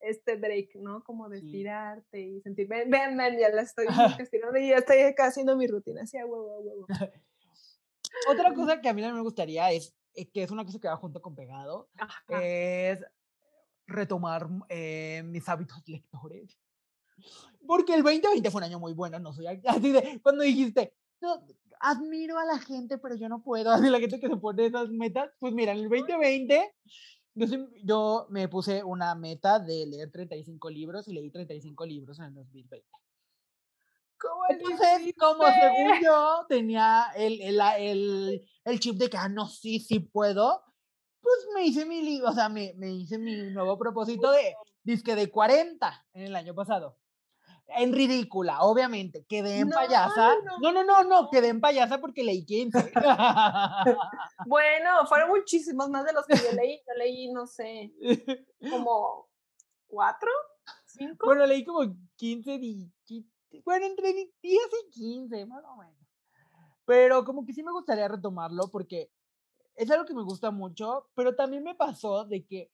este break, ¿no? Como de estirarte y sentir, ven, ven, ven, ya la estoy estirando y ya estoy acá haciendo mi rutina, así a huevo, a huevo. Otra cosa que a mí no me gustaría es, eh, que es una cosa que va junto con pegado, es retomar eh, mis hábitos lectores. Porque el 2020 fue un año muy bueno, no soy así de, cuando dijiste, no, admiro a la gente, pero yo no puedo, así la gente que se pone esas metas, pues mira, en el 2020 yo, yo me puse una meta de leer 35 libros y leí 35 libros en el 2020. ¿Cómo Entonces, como según yo tenía el, el, el, el chip de que, ah, no, sí, sí puedo, pues me hice mi, o sea, me, me hice mi nuevo propósito de disque de 40 en el año pasado. En ridícula, obviamente. Quedé en payasa. No. no, no, no, quedé en payasa porque leí 15. bueno, fueron muchísimos más de los que yo leí. Yo leí, no sé, como cuatro, cinco. Bueno, leí como 15, bueno, entre 10 y 15, más o menos. Pero como que sí me gustaría retomarlo porque es algo que me gusta mucho, pero también me pasó de que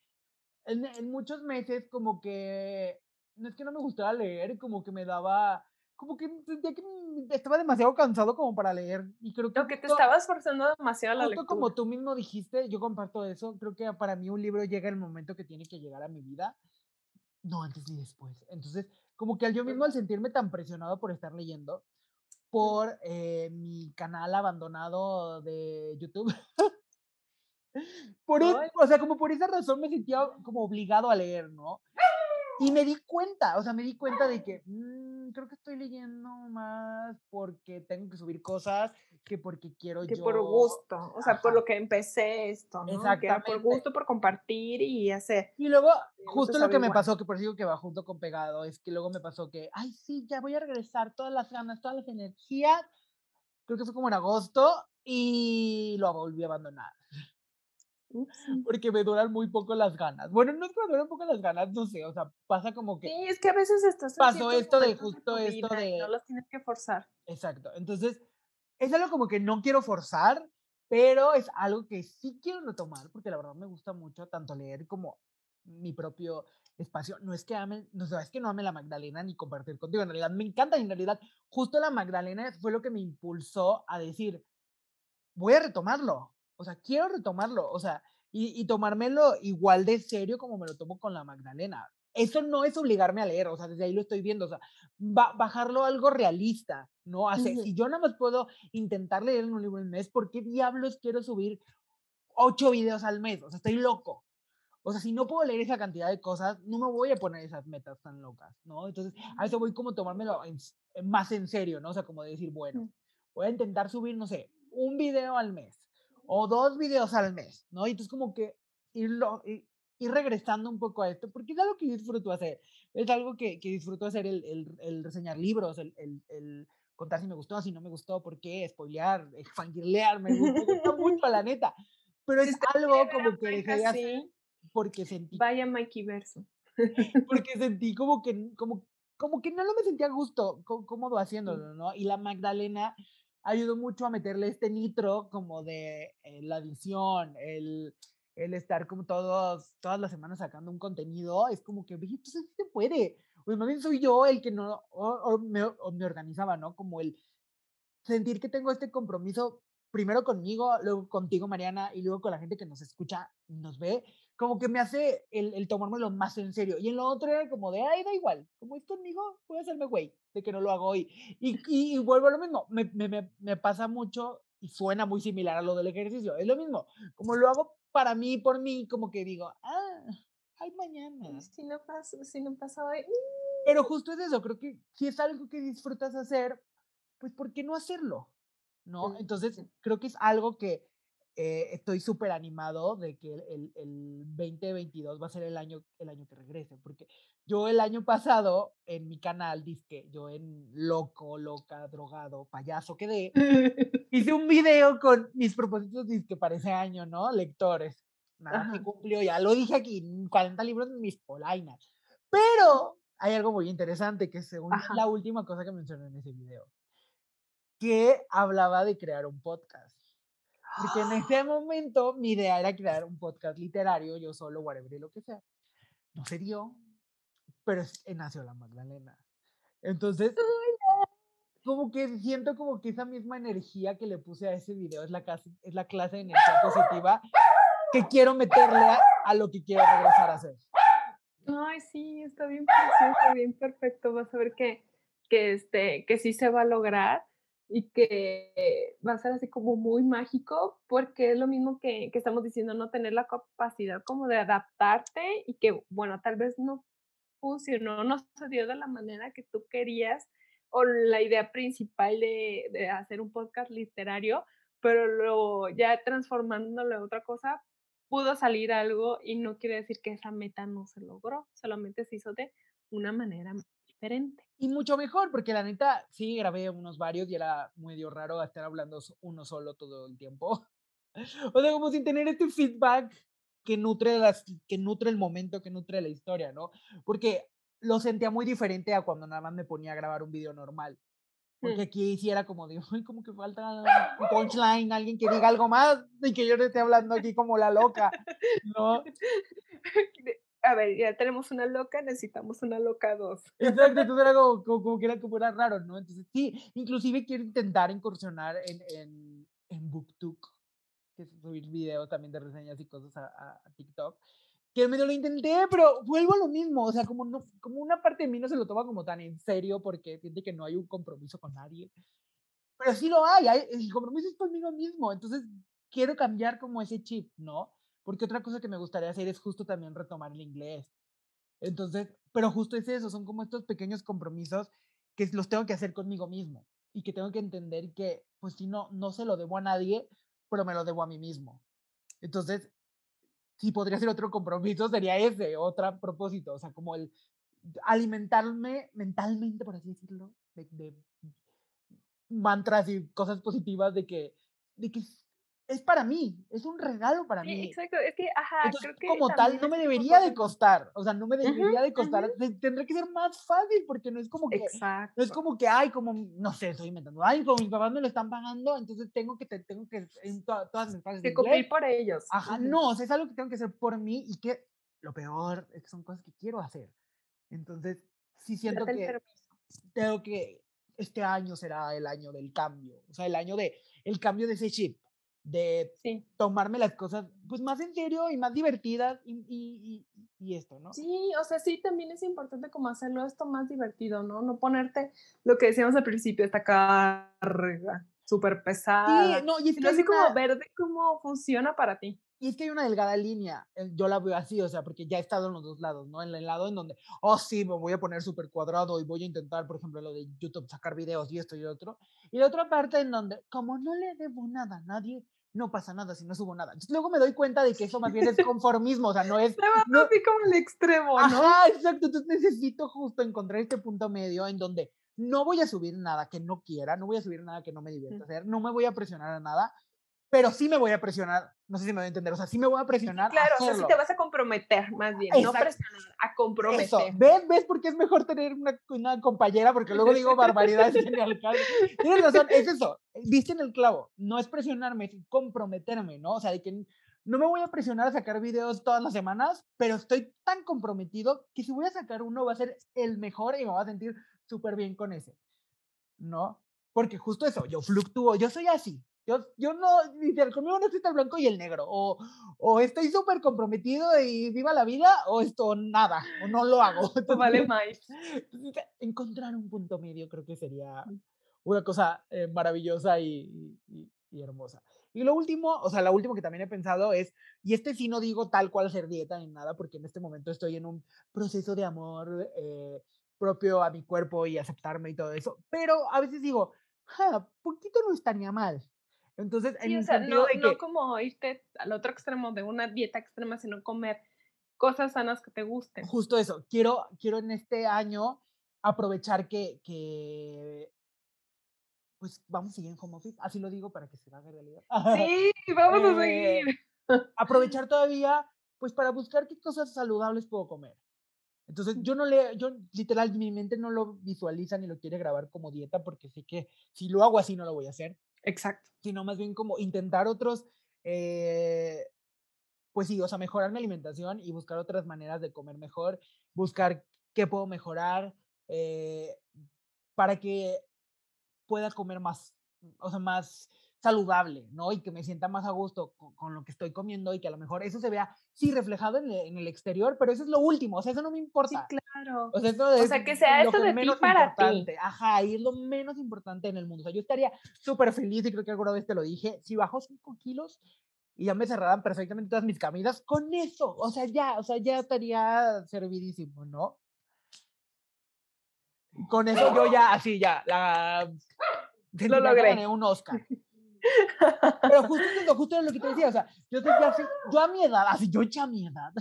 en, muchos meses como que no es que no me gustaba leer, como que me daba, como que sentía que estaba demasiado cansado como para leer. Y creo que... Lo que te estabas forzando demasiado a la lectura. como tú mismo dijiste, yo comparto eso, creo que para mí un libro llega el momento que tiene que llegar a mi vida, no antes ni después. Entonces, como que yo mismo al sentirme tan presionado por estar leyendo, por eh, mi canal abandonado de YouTube, por Ay. o sea, como por esa razón me sentía como obligado a leer, ¿no? Y me di cuenta, o sea, me di cuenta de que mm, creo que estoy leyendo más porque tengo que subir cosas que porque quiero Que yo. por gusto, o sea, por Ajá. lo que empecé esto, ¿no? Que era por Exactamente. gusto, por compartir y hacer. Y luego, te justo lo que me igual. pasó, que por eso digo que va junto con pegado, es que luego me pasó que, ay, sí, ya voy a regresar todas las ganas, todas las energías. Creo que fue como en agosto y lo volví a abandonar. Porque me duran muy poco las ganas. Bueno, no es que me duran poco las ganas, no sé, o sea, pasa como que. Sí, es que a veces estás Pasó esto de justo tu esto de- No los tienes que forzar. Exacto. Entonces, es algo como que no quiero forzar, pero es algo que sí quiero retomar, porque la verdad me gusta mucho tanto leer como mi propio espacio. No es que ame, no es que no ame la Magdalena ni compartir contigo, en realidad me encanta, en realidad justo la Magdalena fue lo que me impulsó a decir, voy a retomarlo, o sea, quiero retomarlo, o sea, y, y tomármelo igual de serio como me lo tomo con la Magdalena. Eso no es obligarme a leer, o sea, desde ahí lo estoy viendo, o sea, ba- bajarlo a algo realista, ¿no? Hace, Ujú. Si yo nada más puedo intentar leer un libro al mes, ¿por qué diablos quiero subir ocho videos al mes? O sea, estoy loco. O sea, si no puedo leer esa cantidad de cosas, no me voy a poner esas metas tan locas, ¿no? Entonces, a eso voy como tomármelo en más en serio, ¿no? O sea, como de decir, bueno, Mm. voy a intentar subir, no sé, un video al mes o dos videos al mes, ¿no? Y entonces como que irlo, ir regresando un poco a esto, porque es algo que disfruto hacer, es algo que, que disfruto hacer el, el- el reseñar libros, el, el- contar si me gustó, si no me gustó, por qué, spoilear, fangirlear, me gusta, mucho, la neta. Pero es algo como que dejé de hacer porque sentí Vaya Mikey Verso. porque sentí como que, como, como que no lo me sentía a gusto, có- cómodo haciéndolo, ¿no? Y la Magdalena ayudó mucho a meterle este nitro como de eh, la edición, el, el estar como todos, todas las semanas sacando un contenido, es como que, oye, entonces sí se puede. Pues más bien soy yo el que no, o, o me, o me organizaba, ¿no? Como el sentir que tengo este compromiso primero conmigo, luego contigo, Mariana, y luego con la gente que nos escucha nos ve, como que me hace el, el tomármelo más en serio. Y en lo otro era como de, ay, da igual, como es conmigo, puedo hacerme güey, de que no lo hago hoy. Y, y, y vuelvo a lo mismo, me, me, me, me pasa mucho y suena muy similar a lo del ejercicio. Es lo mismo, como lo hago para mí, por mí, como que digo, ah, ay, mañana. Si no pasa, si no pasa hoy, Pero justo es eso, creo que si es algo que disfrutas hacer, pues ¿por qué no hacerlo? ¿No? Mm, Entonces, creo que es algo que eh, estoy súper animado de que el, el 2022 va a ser el año, el año que regrese, porque yo el año pasado en mi canal, disque, yo en loco, loca, drogado, payaso quedé, hice un video con mis propósitos disque para ese año, ¿no? Lectores. Nada se cumplió, ya lo dije aquí, 40 libros en mis polainas. Pero hay algo muy interesante que según Ajá. la última cosa que mencioné en ese video, que hablaba de crear un podcast. Porque en ese momento mi idea era crear un podcast literario, yo solo, whatever, y lo que sea. No se dio, pero eh, nació la Magdalena. Entonces, como que siento como que esa misma energía que le puse a ese video es la, clase, es la clase de energía positiva que quiero meterle a, a lo que quiero regresar a hacer. Ay, sí, está bien precioso, bien perfecto. Vas a ver que, que, este, que sí se va a lograr y que va a ser así como muy mágico, porque es lo mismo que, que estamos diciendo, no tener la capacidad como de adaptarte y que, bueno, tal vez no funcionó, no se dio de la manera que tú querías o la idea principal de, de hacer un podcast literario, pero ya transformándolo en otra cosa, pudo salir algo y no quiere decir que esa meta no se logró, solamente se hizo de una manera diferente. Y mucho mejor, porque la neta, sí, grabé unos varios y era medio raro estar hablando uno solo todo el tiempo. O sea, como sin tener este feedback que nutre, las, que nutre el momento, que nutre la historia, ¿no? Porque lo sentía muy diferente a cuando nada más me ponía a grabar un video normal. Porque Mm. aquí sí era como de, ay, como que falta un punchline, alguien que diga algo más y que yo no esté hablando aquí como la loca, ¿no? A ver, ya tenemos una loca, necesitamos una loca dos. Exacto, entonces era como, como, como que era como era raro, ¿no? Entonces sí, inclusive quiero intentar incursionar en, en, en BookTok, que es subir videos también de reseñas y cosas a, a- a TikTok. Que medio lo intenté, pero vuelvo a lo mismo, o sea, como, no, como una parte de mí no se lo toma como tan en serio porque siente que no hay un compromiso con nadie. Pero sí lo hay, hay el compromiso es conmigo mismo, entonces quiero cambiar como ese chip, ¿no? Porque otra cosa que me gustaría hacer es justo también retomar el inglés. Entonces, pero justo es eso, son como estos pequeños compromisos que los tengo que hacer conmigo mismo y que tengo que entender que, pues si no, no se lo debo a nadie, pero me lo debo a mí mismo. Entonces, si podría ser otro compromiso, sería ese, otro propósito, o sea, como el alimentarme mentalmente, por así decirlo, de, mantras y cosas positivas de que es- para mí, es un regalo para mí. exacto. Es que, ajá, Entonces, creo que como tal, no me debería de costar, o sea, no me debería de costar, te- tendría que ser más fácil, porque no es como que, no Exacto. es como que, ay, como, no sé, estoy inventando, ay, como mis papás me lo están pagando, entonces tengo que, te- tengo que, en to- todas mis clases Que cumplir por ellos. ajá, no, o sea, es algo que tengo que hacer por mí y que lo peor es que son cosas que quiero hacer. Entonces, sí siento Date que permiso. tengo que este año será el año del cambio, o sea, el año de el cambio de ese chip, de Sí. tomarme las cosas pues más en serio y más divertidas y, y, y, y esto, ¿no? Sí, o sea, sí, también es importante como hacerlo esto más divertido, ¿no? No ponerte lo que decíamos al principio, esta carga súper Sí, pesada, no, y es que así como ver de cómo funciona para ti. Y es que hay una delgada línea, eh, yo la veo así, o sea, porque ya he estado en los dos lados, ¿no? En el lado en donde, oh, sí, me voy a poner súper cuadrado y voy a intentar, por ejemplo, lo de YouTube, sacar videos y esto y otro, y la otra parte en donde, como no le debo nada a nadie, no pasa nada si no subo nada. Entonces luego me doy cuenta de que eso más bien es conformismo, o sea, no es, no, así como el extremo, ¿no? Ajá, exacto. Entonces necesito justo encontrar este punto medio en donde no voy a subir nada que no quiera, no voy a subir nada que no me divierta hacer, no me voy a presionar a nada, pero sí me voy a presionar, no sé si me voy a entender, o sea, sí me voy a presionar Claro, a o sea, sí hacerlo. te vas a comprometer, más bien, no Exacto. presionar, a Eso, comprometer. ¿ves? ¿Ves por qué es mejor tener una, una compañera? Porque luego digo barbaridades en el caso. Tienes razón, es eso, viste en el clavo, no es presionarme, es comprometerme, ¿no? O sea, de que no me voy a presionar a sacar videos todas las semanas, pero estoy tan comprometido que si voy a sacar uno va a ser el mejor y me voy a sentir súper bien con ese, ¿no? Porque justo eso, yo fluctúo, yo soy así. Yo, yo no, literal, conmigo no existe el blanco y el negro. O, o estoy súper comprometido y viva la vida, o esto nada, o no lo hago. O vale Entonces, más. entonces, encontrar un punto medio creo que sería una cosa eh, maravillosa y, y- y hermosa. Y lo último, o sea, lo último que también he pensado es, y este sí no digo tal cual hacer dieta ni nada, porque en este momento estoy en un proceso de amor eh, propio a mi cuerpo y aceptarme y todo eso, pero a veces digo, ja, poquito no estaría mal. Entonces, en Sí, o sea, sentido no, de no que, como irte al otro extremo de una dieta extrema, sino comer cosas sanas que te gusten. justo eso, quiero, quiero en este año aprovechar que, que pues vamos a seguir en home office, así lo digo para que se haga realidad. Sí, vamos a Eh, seguir. aprovechar todavía, pues para buscar qué cosas saludables puedo comer. Entonces, yo no le, yo literal, mi mente no lo visualiza ni lo quiere grabar como dieta porque sé que si lo hago así no lo voy a hacer, Exacto. sino más bien como intentar otros, eh, pues sí, o sea, mejorar mi alimentación y buscar otras maneras de comer mejor, buscar qué puedo mejorar eh, para que pueda comer más, o sea, más saludable, ¿no? Y que me sienta más a gusto con, con lo que estoy comiendo y que a lo mejor eso se vea, sí, reflejado en, el- en el exterior, pero eso es lo último, o sea, eso no me Sí, importa. Claro. O sea, eso es sea, que sea lo esto de ti para ti. importante. Ajá, y es lo menos importante en el mundo. O sea, yo estaría súper feliz y creo que alguna vez te lo dije, si bajo 5 kilos y ya me cerraran perfectamente todas mis camisas, con eso, o sea, ya, o sea, ya estaría servidísimo, ¿no? Con eso yo ya, así ya, la... que logré. gané un Oscar. Pero justo lo, justo es lo que te decía, o sea, yo, sé- yo a mi edad, así, yo ya a mi edad,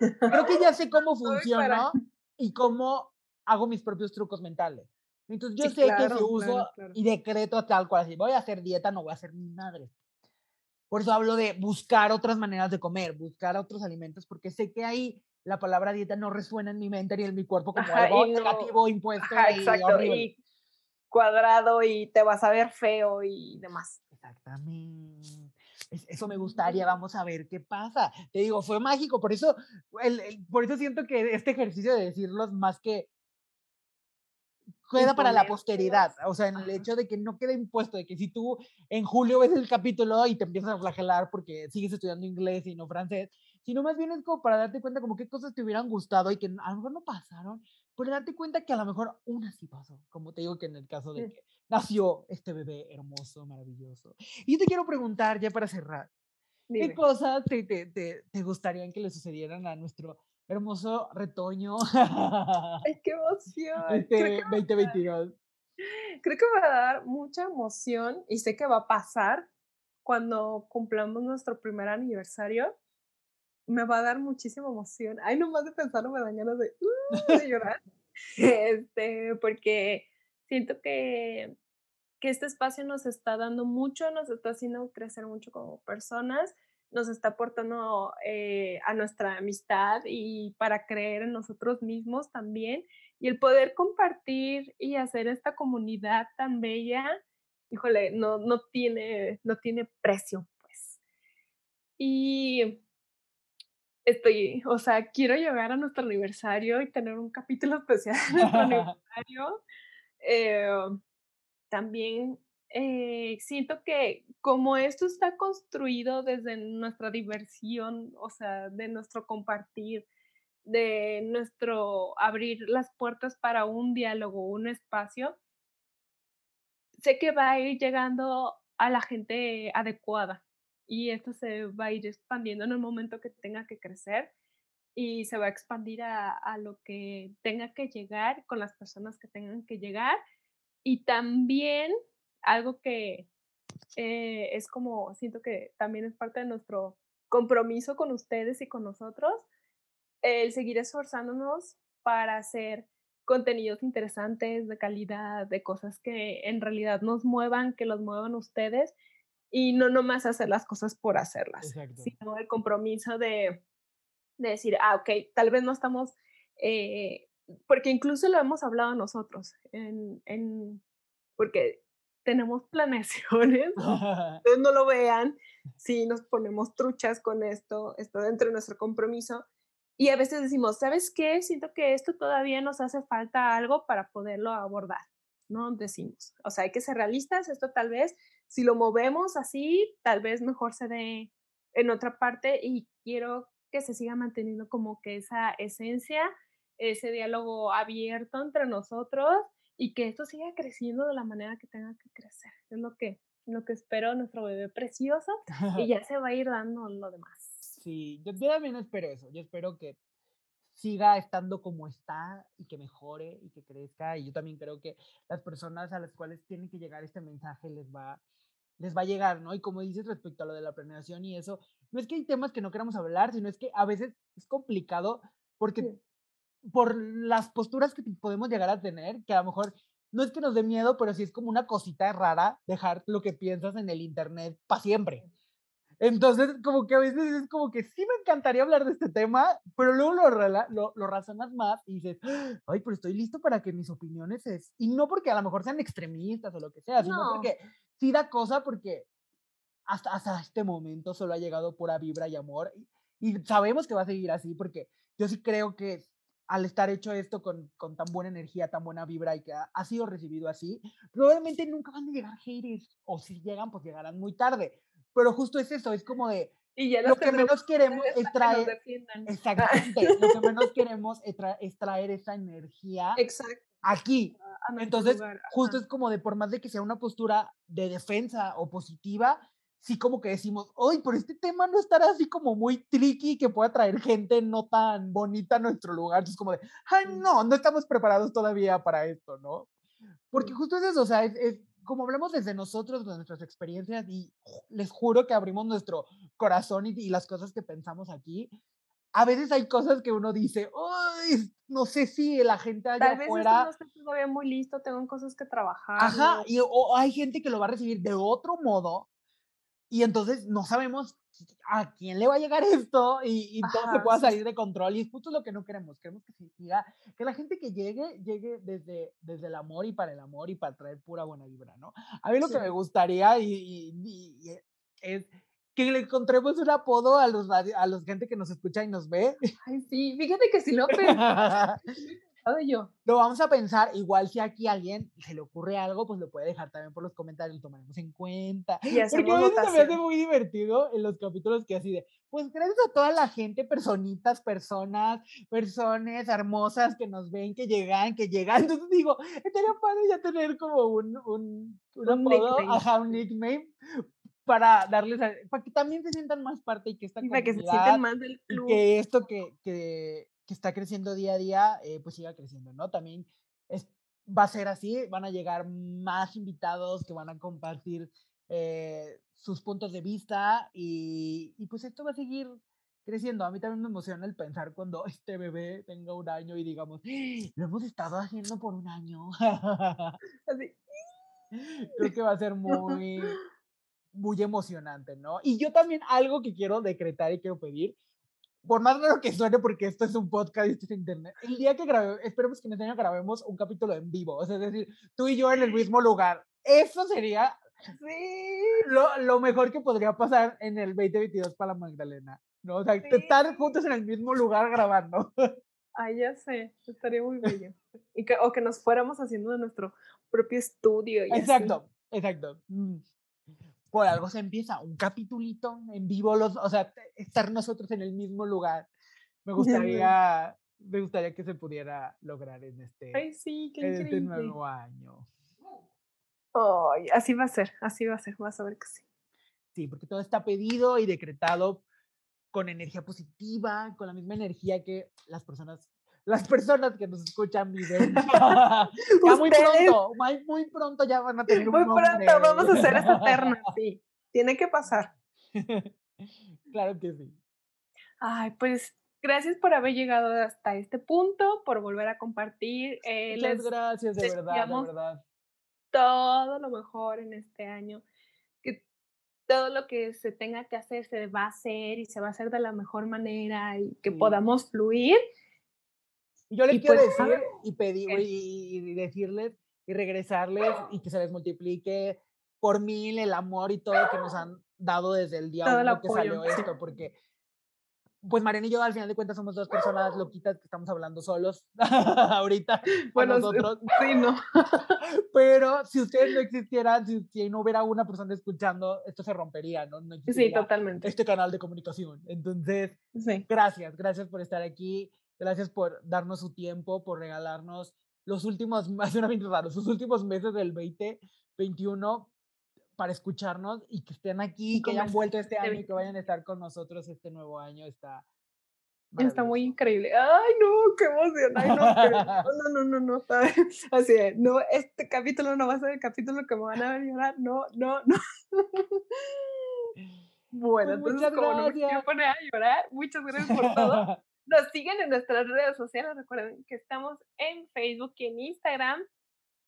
creo que ya sé cómo funciona y cómo hago mis propios trucos mentales. Entonces yo Sí, sé que claro, si uso claro, claro. y decreto tal cual, así, voy a hacer dieta, no voy a hacer ni madre. Por eso hablo de buscar otras maneras de comer, buscar otros alimentos, porque sé que ahí la palabra dieta no resuena en mi mente ni en mi cuerpo como Ajá, algo no- negativo, impuesto Ajá, y exacto. horrible. Y cuadrado y te vas a ver feo y demás. Exactamente. Eso me gustaría, vamos a ver qué pasa. Te digo, fue mágico, por eso, por eso siento que este ejercicio de decirlos más que queda para la posteridad, o sea, en el hecho de que no quede impuesto, de que si tú en julio ves el capítulo y te empiezas a flagelar porque sigues estudiando inglés y no francés, sino más bien es como para darte cuenta como qué cosas te hubieran gustado y que a lo mejor no pasaron, pero darte cuenta que a lo mejor una sí pasó, como te digo que en el caso de que nació este bebé hermoso, maravilloso. Y yo te quiero preguntar, ya para cerrar, ¿qué cosas te, te, te, te gustarían que le sucedieran a nuestro hermoso retoño. ¡Ay, qué emoción! Este 2022. Creo que va a dar mucha emoción y sé que va a pasar cuando cumplamos nuestro primer aniversario. Me va a dar muchísima emoción. Ay, nomás de pensarlo me dan ganas de, uh, de llorar. este, porque siento que, que este espacio nos está dando mucho, nos está haciendo crecer mucho como personas nos está aportando eh, a nuestra amistad y para creer en nosotros mismos también. Y el poder compartir y hacer esta comunidad tan bella, híjole, no, no, tiene, no tiene precio, pues. Y estoy, o sea, quiero llegar a nuestro aniversario y tener un capítulo especial de nuestro aniversario. Eh, también eh, siento que como esto está construido desde nuestra diversión, o sea, de nuestro compartir, de nuestro abrir las puertas para un diálogo, un espacio, sé que va a ir llegando a la gente adecuada y esto se va a ir expandiendo en el momento que tenga que crecer y se va a expandir a, a lo que tenga que llegar con las personas que tengan que llegar y también algo que eh, es como, siento que también es parte de nuestro compromiso con ustedes y con nosotros, el seguir esforzándonos para hacer contenidos interesantes, de calidad, de cosas que en realidad nos muevan, que los muevan ustedes y no nomás hacer las cosas por hacerlas, sino el compromiso de, de, decir, ah, ok, tal vez no estamos, eh, porque incluso lo hemos hablado nosotros, en, en, porque tenemos planeaciones, ustedes no lo vean, si nos ponemos truchas con esto, esto dentro de nuestro compromiso. Y a veces decimos, ¿sabes qué? Siento que esto todavía nos hace falta algo para poderlo abordar, ¿no? Decimos, o sea, hay que ser realistas, esto tal vez, si lo movemos así, tal vez mejor se dé en otra parte y quiero que se siga manteniendo como que esa esencia, ese diálogo abierto entre nosotros y que esto siga creciendo de la manera que tenga que crecer. Es lo que, lo que espero nuestro bebé precioso y ya se va a ir dando lo demás. Sí, yo, también espero eso. Yo espero que siga estando como está y que mejore y que crezca. Y yo también creo que las personas a las cuales tiene que llegar este mensaje les va, les va a llegar, ¿no? Y como dices respecto a lo de la planeación y eso, no es que hay temas que no queramos hablar, sino es que a veces es complicado porque por las posturas que podemos llegar a tener, que a lo mejor no es que nos dé miedo, pero sí es como una cosita rara dejar lo que piensas en el internet para siempre. Entonces, como que a veces es como que sí me encantaría hablar de este tema, pero luego lo, lo, lo razonas más y dices, ay, pero estoy listo para que mis opiniones es... Y no porque a lo mejor sean extremistas o lo que sea, sino porque sí da cosa porque hasta, hasta este momento solo ha llegado pura vibra y amor. Y, y sabemos que va a seguir así porque yo sí creo que al estar hecho esto con, con, tan buena energía, tan buena vibra y que ha, sido recibido así, probablemente nunca van a llegar haters, o si llegan, pues llegarán muy tarde. Pero justo es eso, es como de, y ya lo que menos queremos es traer, exactamente, lo que menos queremos es, traer esa energía aquí. Entonces, justo es como de, por más de que sea una postura de defensa o positiva, sí como que decimos, hoy por este tema no estará así como muy tricky que pueda traer gente no tan bonita a nuestro lugar. Es como de, ay, no, no estamos preparados todavía para esto, ¿no? Porque justo es eso, o sea, es, como hablamos desde nosotros, de nuestras experiencias, y les juro que abrimos nuestro corazón y, las cosas que pensamos aquí. A veces hay cosas que uno dice, ay, no sé si la gente allá Tal vez afuera... no estoy todavía muy listo, tengo cosas que trabajar. Ajá, y o hay gente que lo va a recibir de otro modo, y entonces no sabemos a quién le va a llegar esto y, todo se pueda salir de control. Y es justo lo que no queremos. Queremos que se siga, que la gente que llegue, llegue desde, desde el amor y para el amor y para traer pura buena vibra, ¿no? A mí lo que me gustaría y, es que le encontremos un apodo a los a los gente que nos escucha y nos ve. Ay, sí, fíjate que si lo Lo vamos a pensar, igual si aquí alguien se le ocurre algo, pues lo puede dejar también por los comentarios, lo tomaremos en cuenta. Y Porque a veces me hace muy divertido en los capítulos que así de, pues gracias a toda la gente, personitas, personas, personas hermosas que nos ven, que llegan, que llegan. Entonces digo, estaría padre ya tener como un, un, un, apodo, ajá, un nickname para darles, para que también se sientan más parte y que esta para que se sientan más del club. Y que esto que, que, que está creciendo día a día, eh, pues siga creciendo, ¿no? También es, va a ser así, van a llegar más invitados que van a compartir eh, sus puntos de vista y, y, pues esto va a seguir creciendo. A mí también me emociona el pensar cuando este bebé tenga un año y digamos, ¡Ah! lo hemos estado haciendo por un año. Así. Creo que va a ser muy, muy emocionante, ¿no? Y yo también algo que quiero decretar y quiero pedir por más raro que suene, porque esto es un podcast y esto es internet, el día que grabemos, esperemos que en este año grabemos un capítulo en vivo, o sea, es decir, tú y yo en el mismo lugar. Eso sería sí. lo, lo mejor que podría pasar en el 2022 para la Magdalena, ¿no? O sea, estar juntos en el mismo lugar grabando. Ay, ya sé, estaría muy bello. Y que, o que nos fuéramos haciendo de nuestro propio estudio. Y exacto, exacto. Mm por algo se empieza, un capitulito en vivo, los, o sea, estar nosotros en el mismo lugar. Me gustaría, me gustaría que se pudiera lograr en este, Ay, sí, qué en este nuevo año. Ay, así va a ser, así va a ser, vas a ver que sí. Sí, porque todo está pedido y decretado con energía positiva, con la misma energía que las personas las personas que nos escuchan viven. ya muy pronto, muy, pronto ya van a tener un Muy pronto vamos a hacer esta eterna, sí. Tiene que pasar. claro que sí. Ay, pues gracias por haber llegado hasta este punto, por volver a compartir. Eh, Muchas gracias, de verdad, de verdad. Todo lo mejor en este año. Que todo lo que se tenga que hacer se va a hacer y se va a hacer de la mejor manera y que podamos fluir y yo les quiero pues, decir y pedir y, decirles y regresarles y que se les multiplique por mil el amor y todo que nos han dado desde el día uno que salió esto, porque pues Mariana y yo al final de cuentas somos dos personas loquitas que estamos hablando solos ahorita bueno nosotros. sí no pero si ustedes no existieran si, no hubiera una persona escuchando esto se rompería no, sí totalmente. este canal de comunicación. Entonces sí. gracias gracias por estar aquí Gracias por darnos su tiempo, por regalarnos los últimos, más de una sus últimos meses del 2021 para escucharnos y que estén aquí, que hayan vuelto este año y que vayan a estar con nosotros este nuevo año. Está Está muy increíble. Ay, no, qué emoción. Ay, no, no, no, no, no, Así es, no, este capítulo no va a ser el capítulo que me van a ver llorar. No, no, no. Bueno, pues entonces, como no me quiero poner a llorar, muchas gracias por todo. Nos siguen en nuestras redes sociales. Recuerden que estamos en Facebook y en Instagram.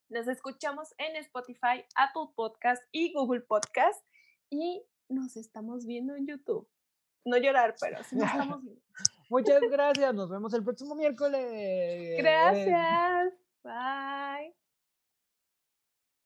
Nos escuchamos en Spotify, Apple Podcast y Google Podcast. Y nos estamos viendo en YouTube. No llorar, pero sí nos estamos viendo. Muchas gracias. Nos vemos el próximo miércoles. Gracias. Bye.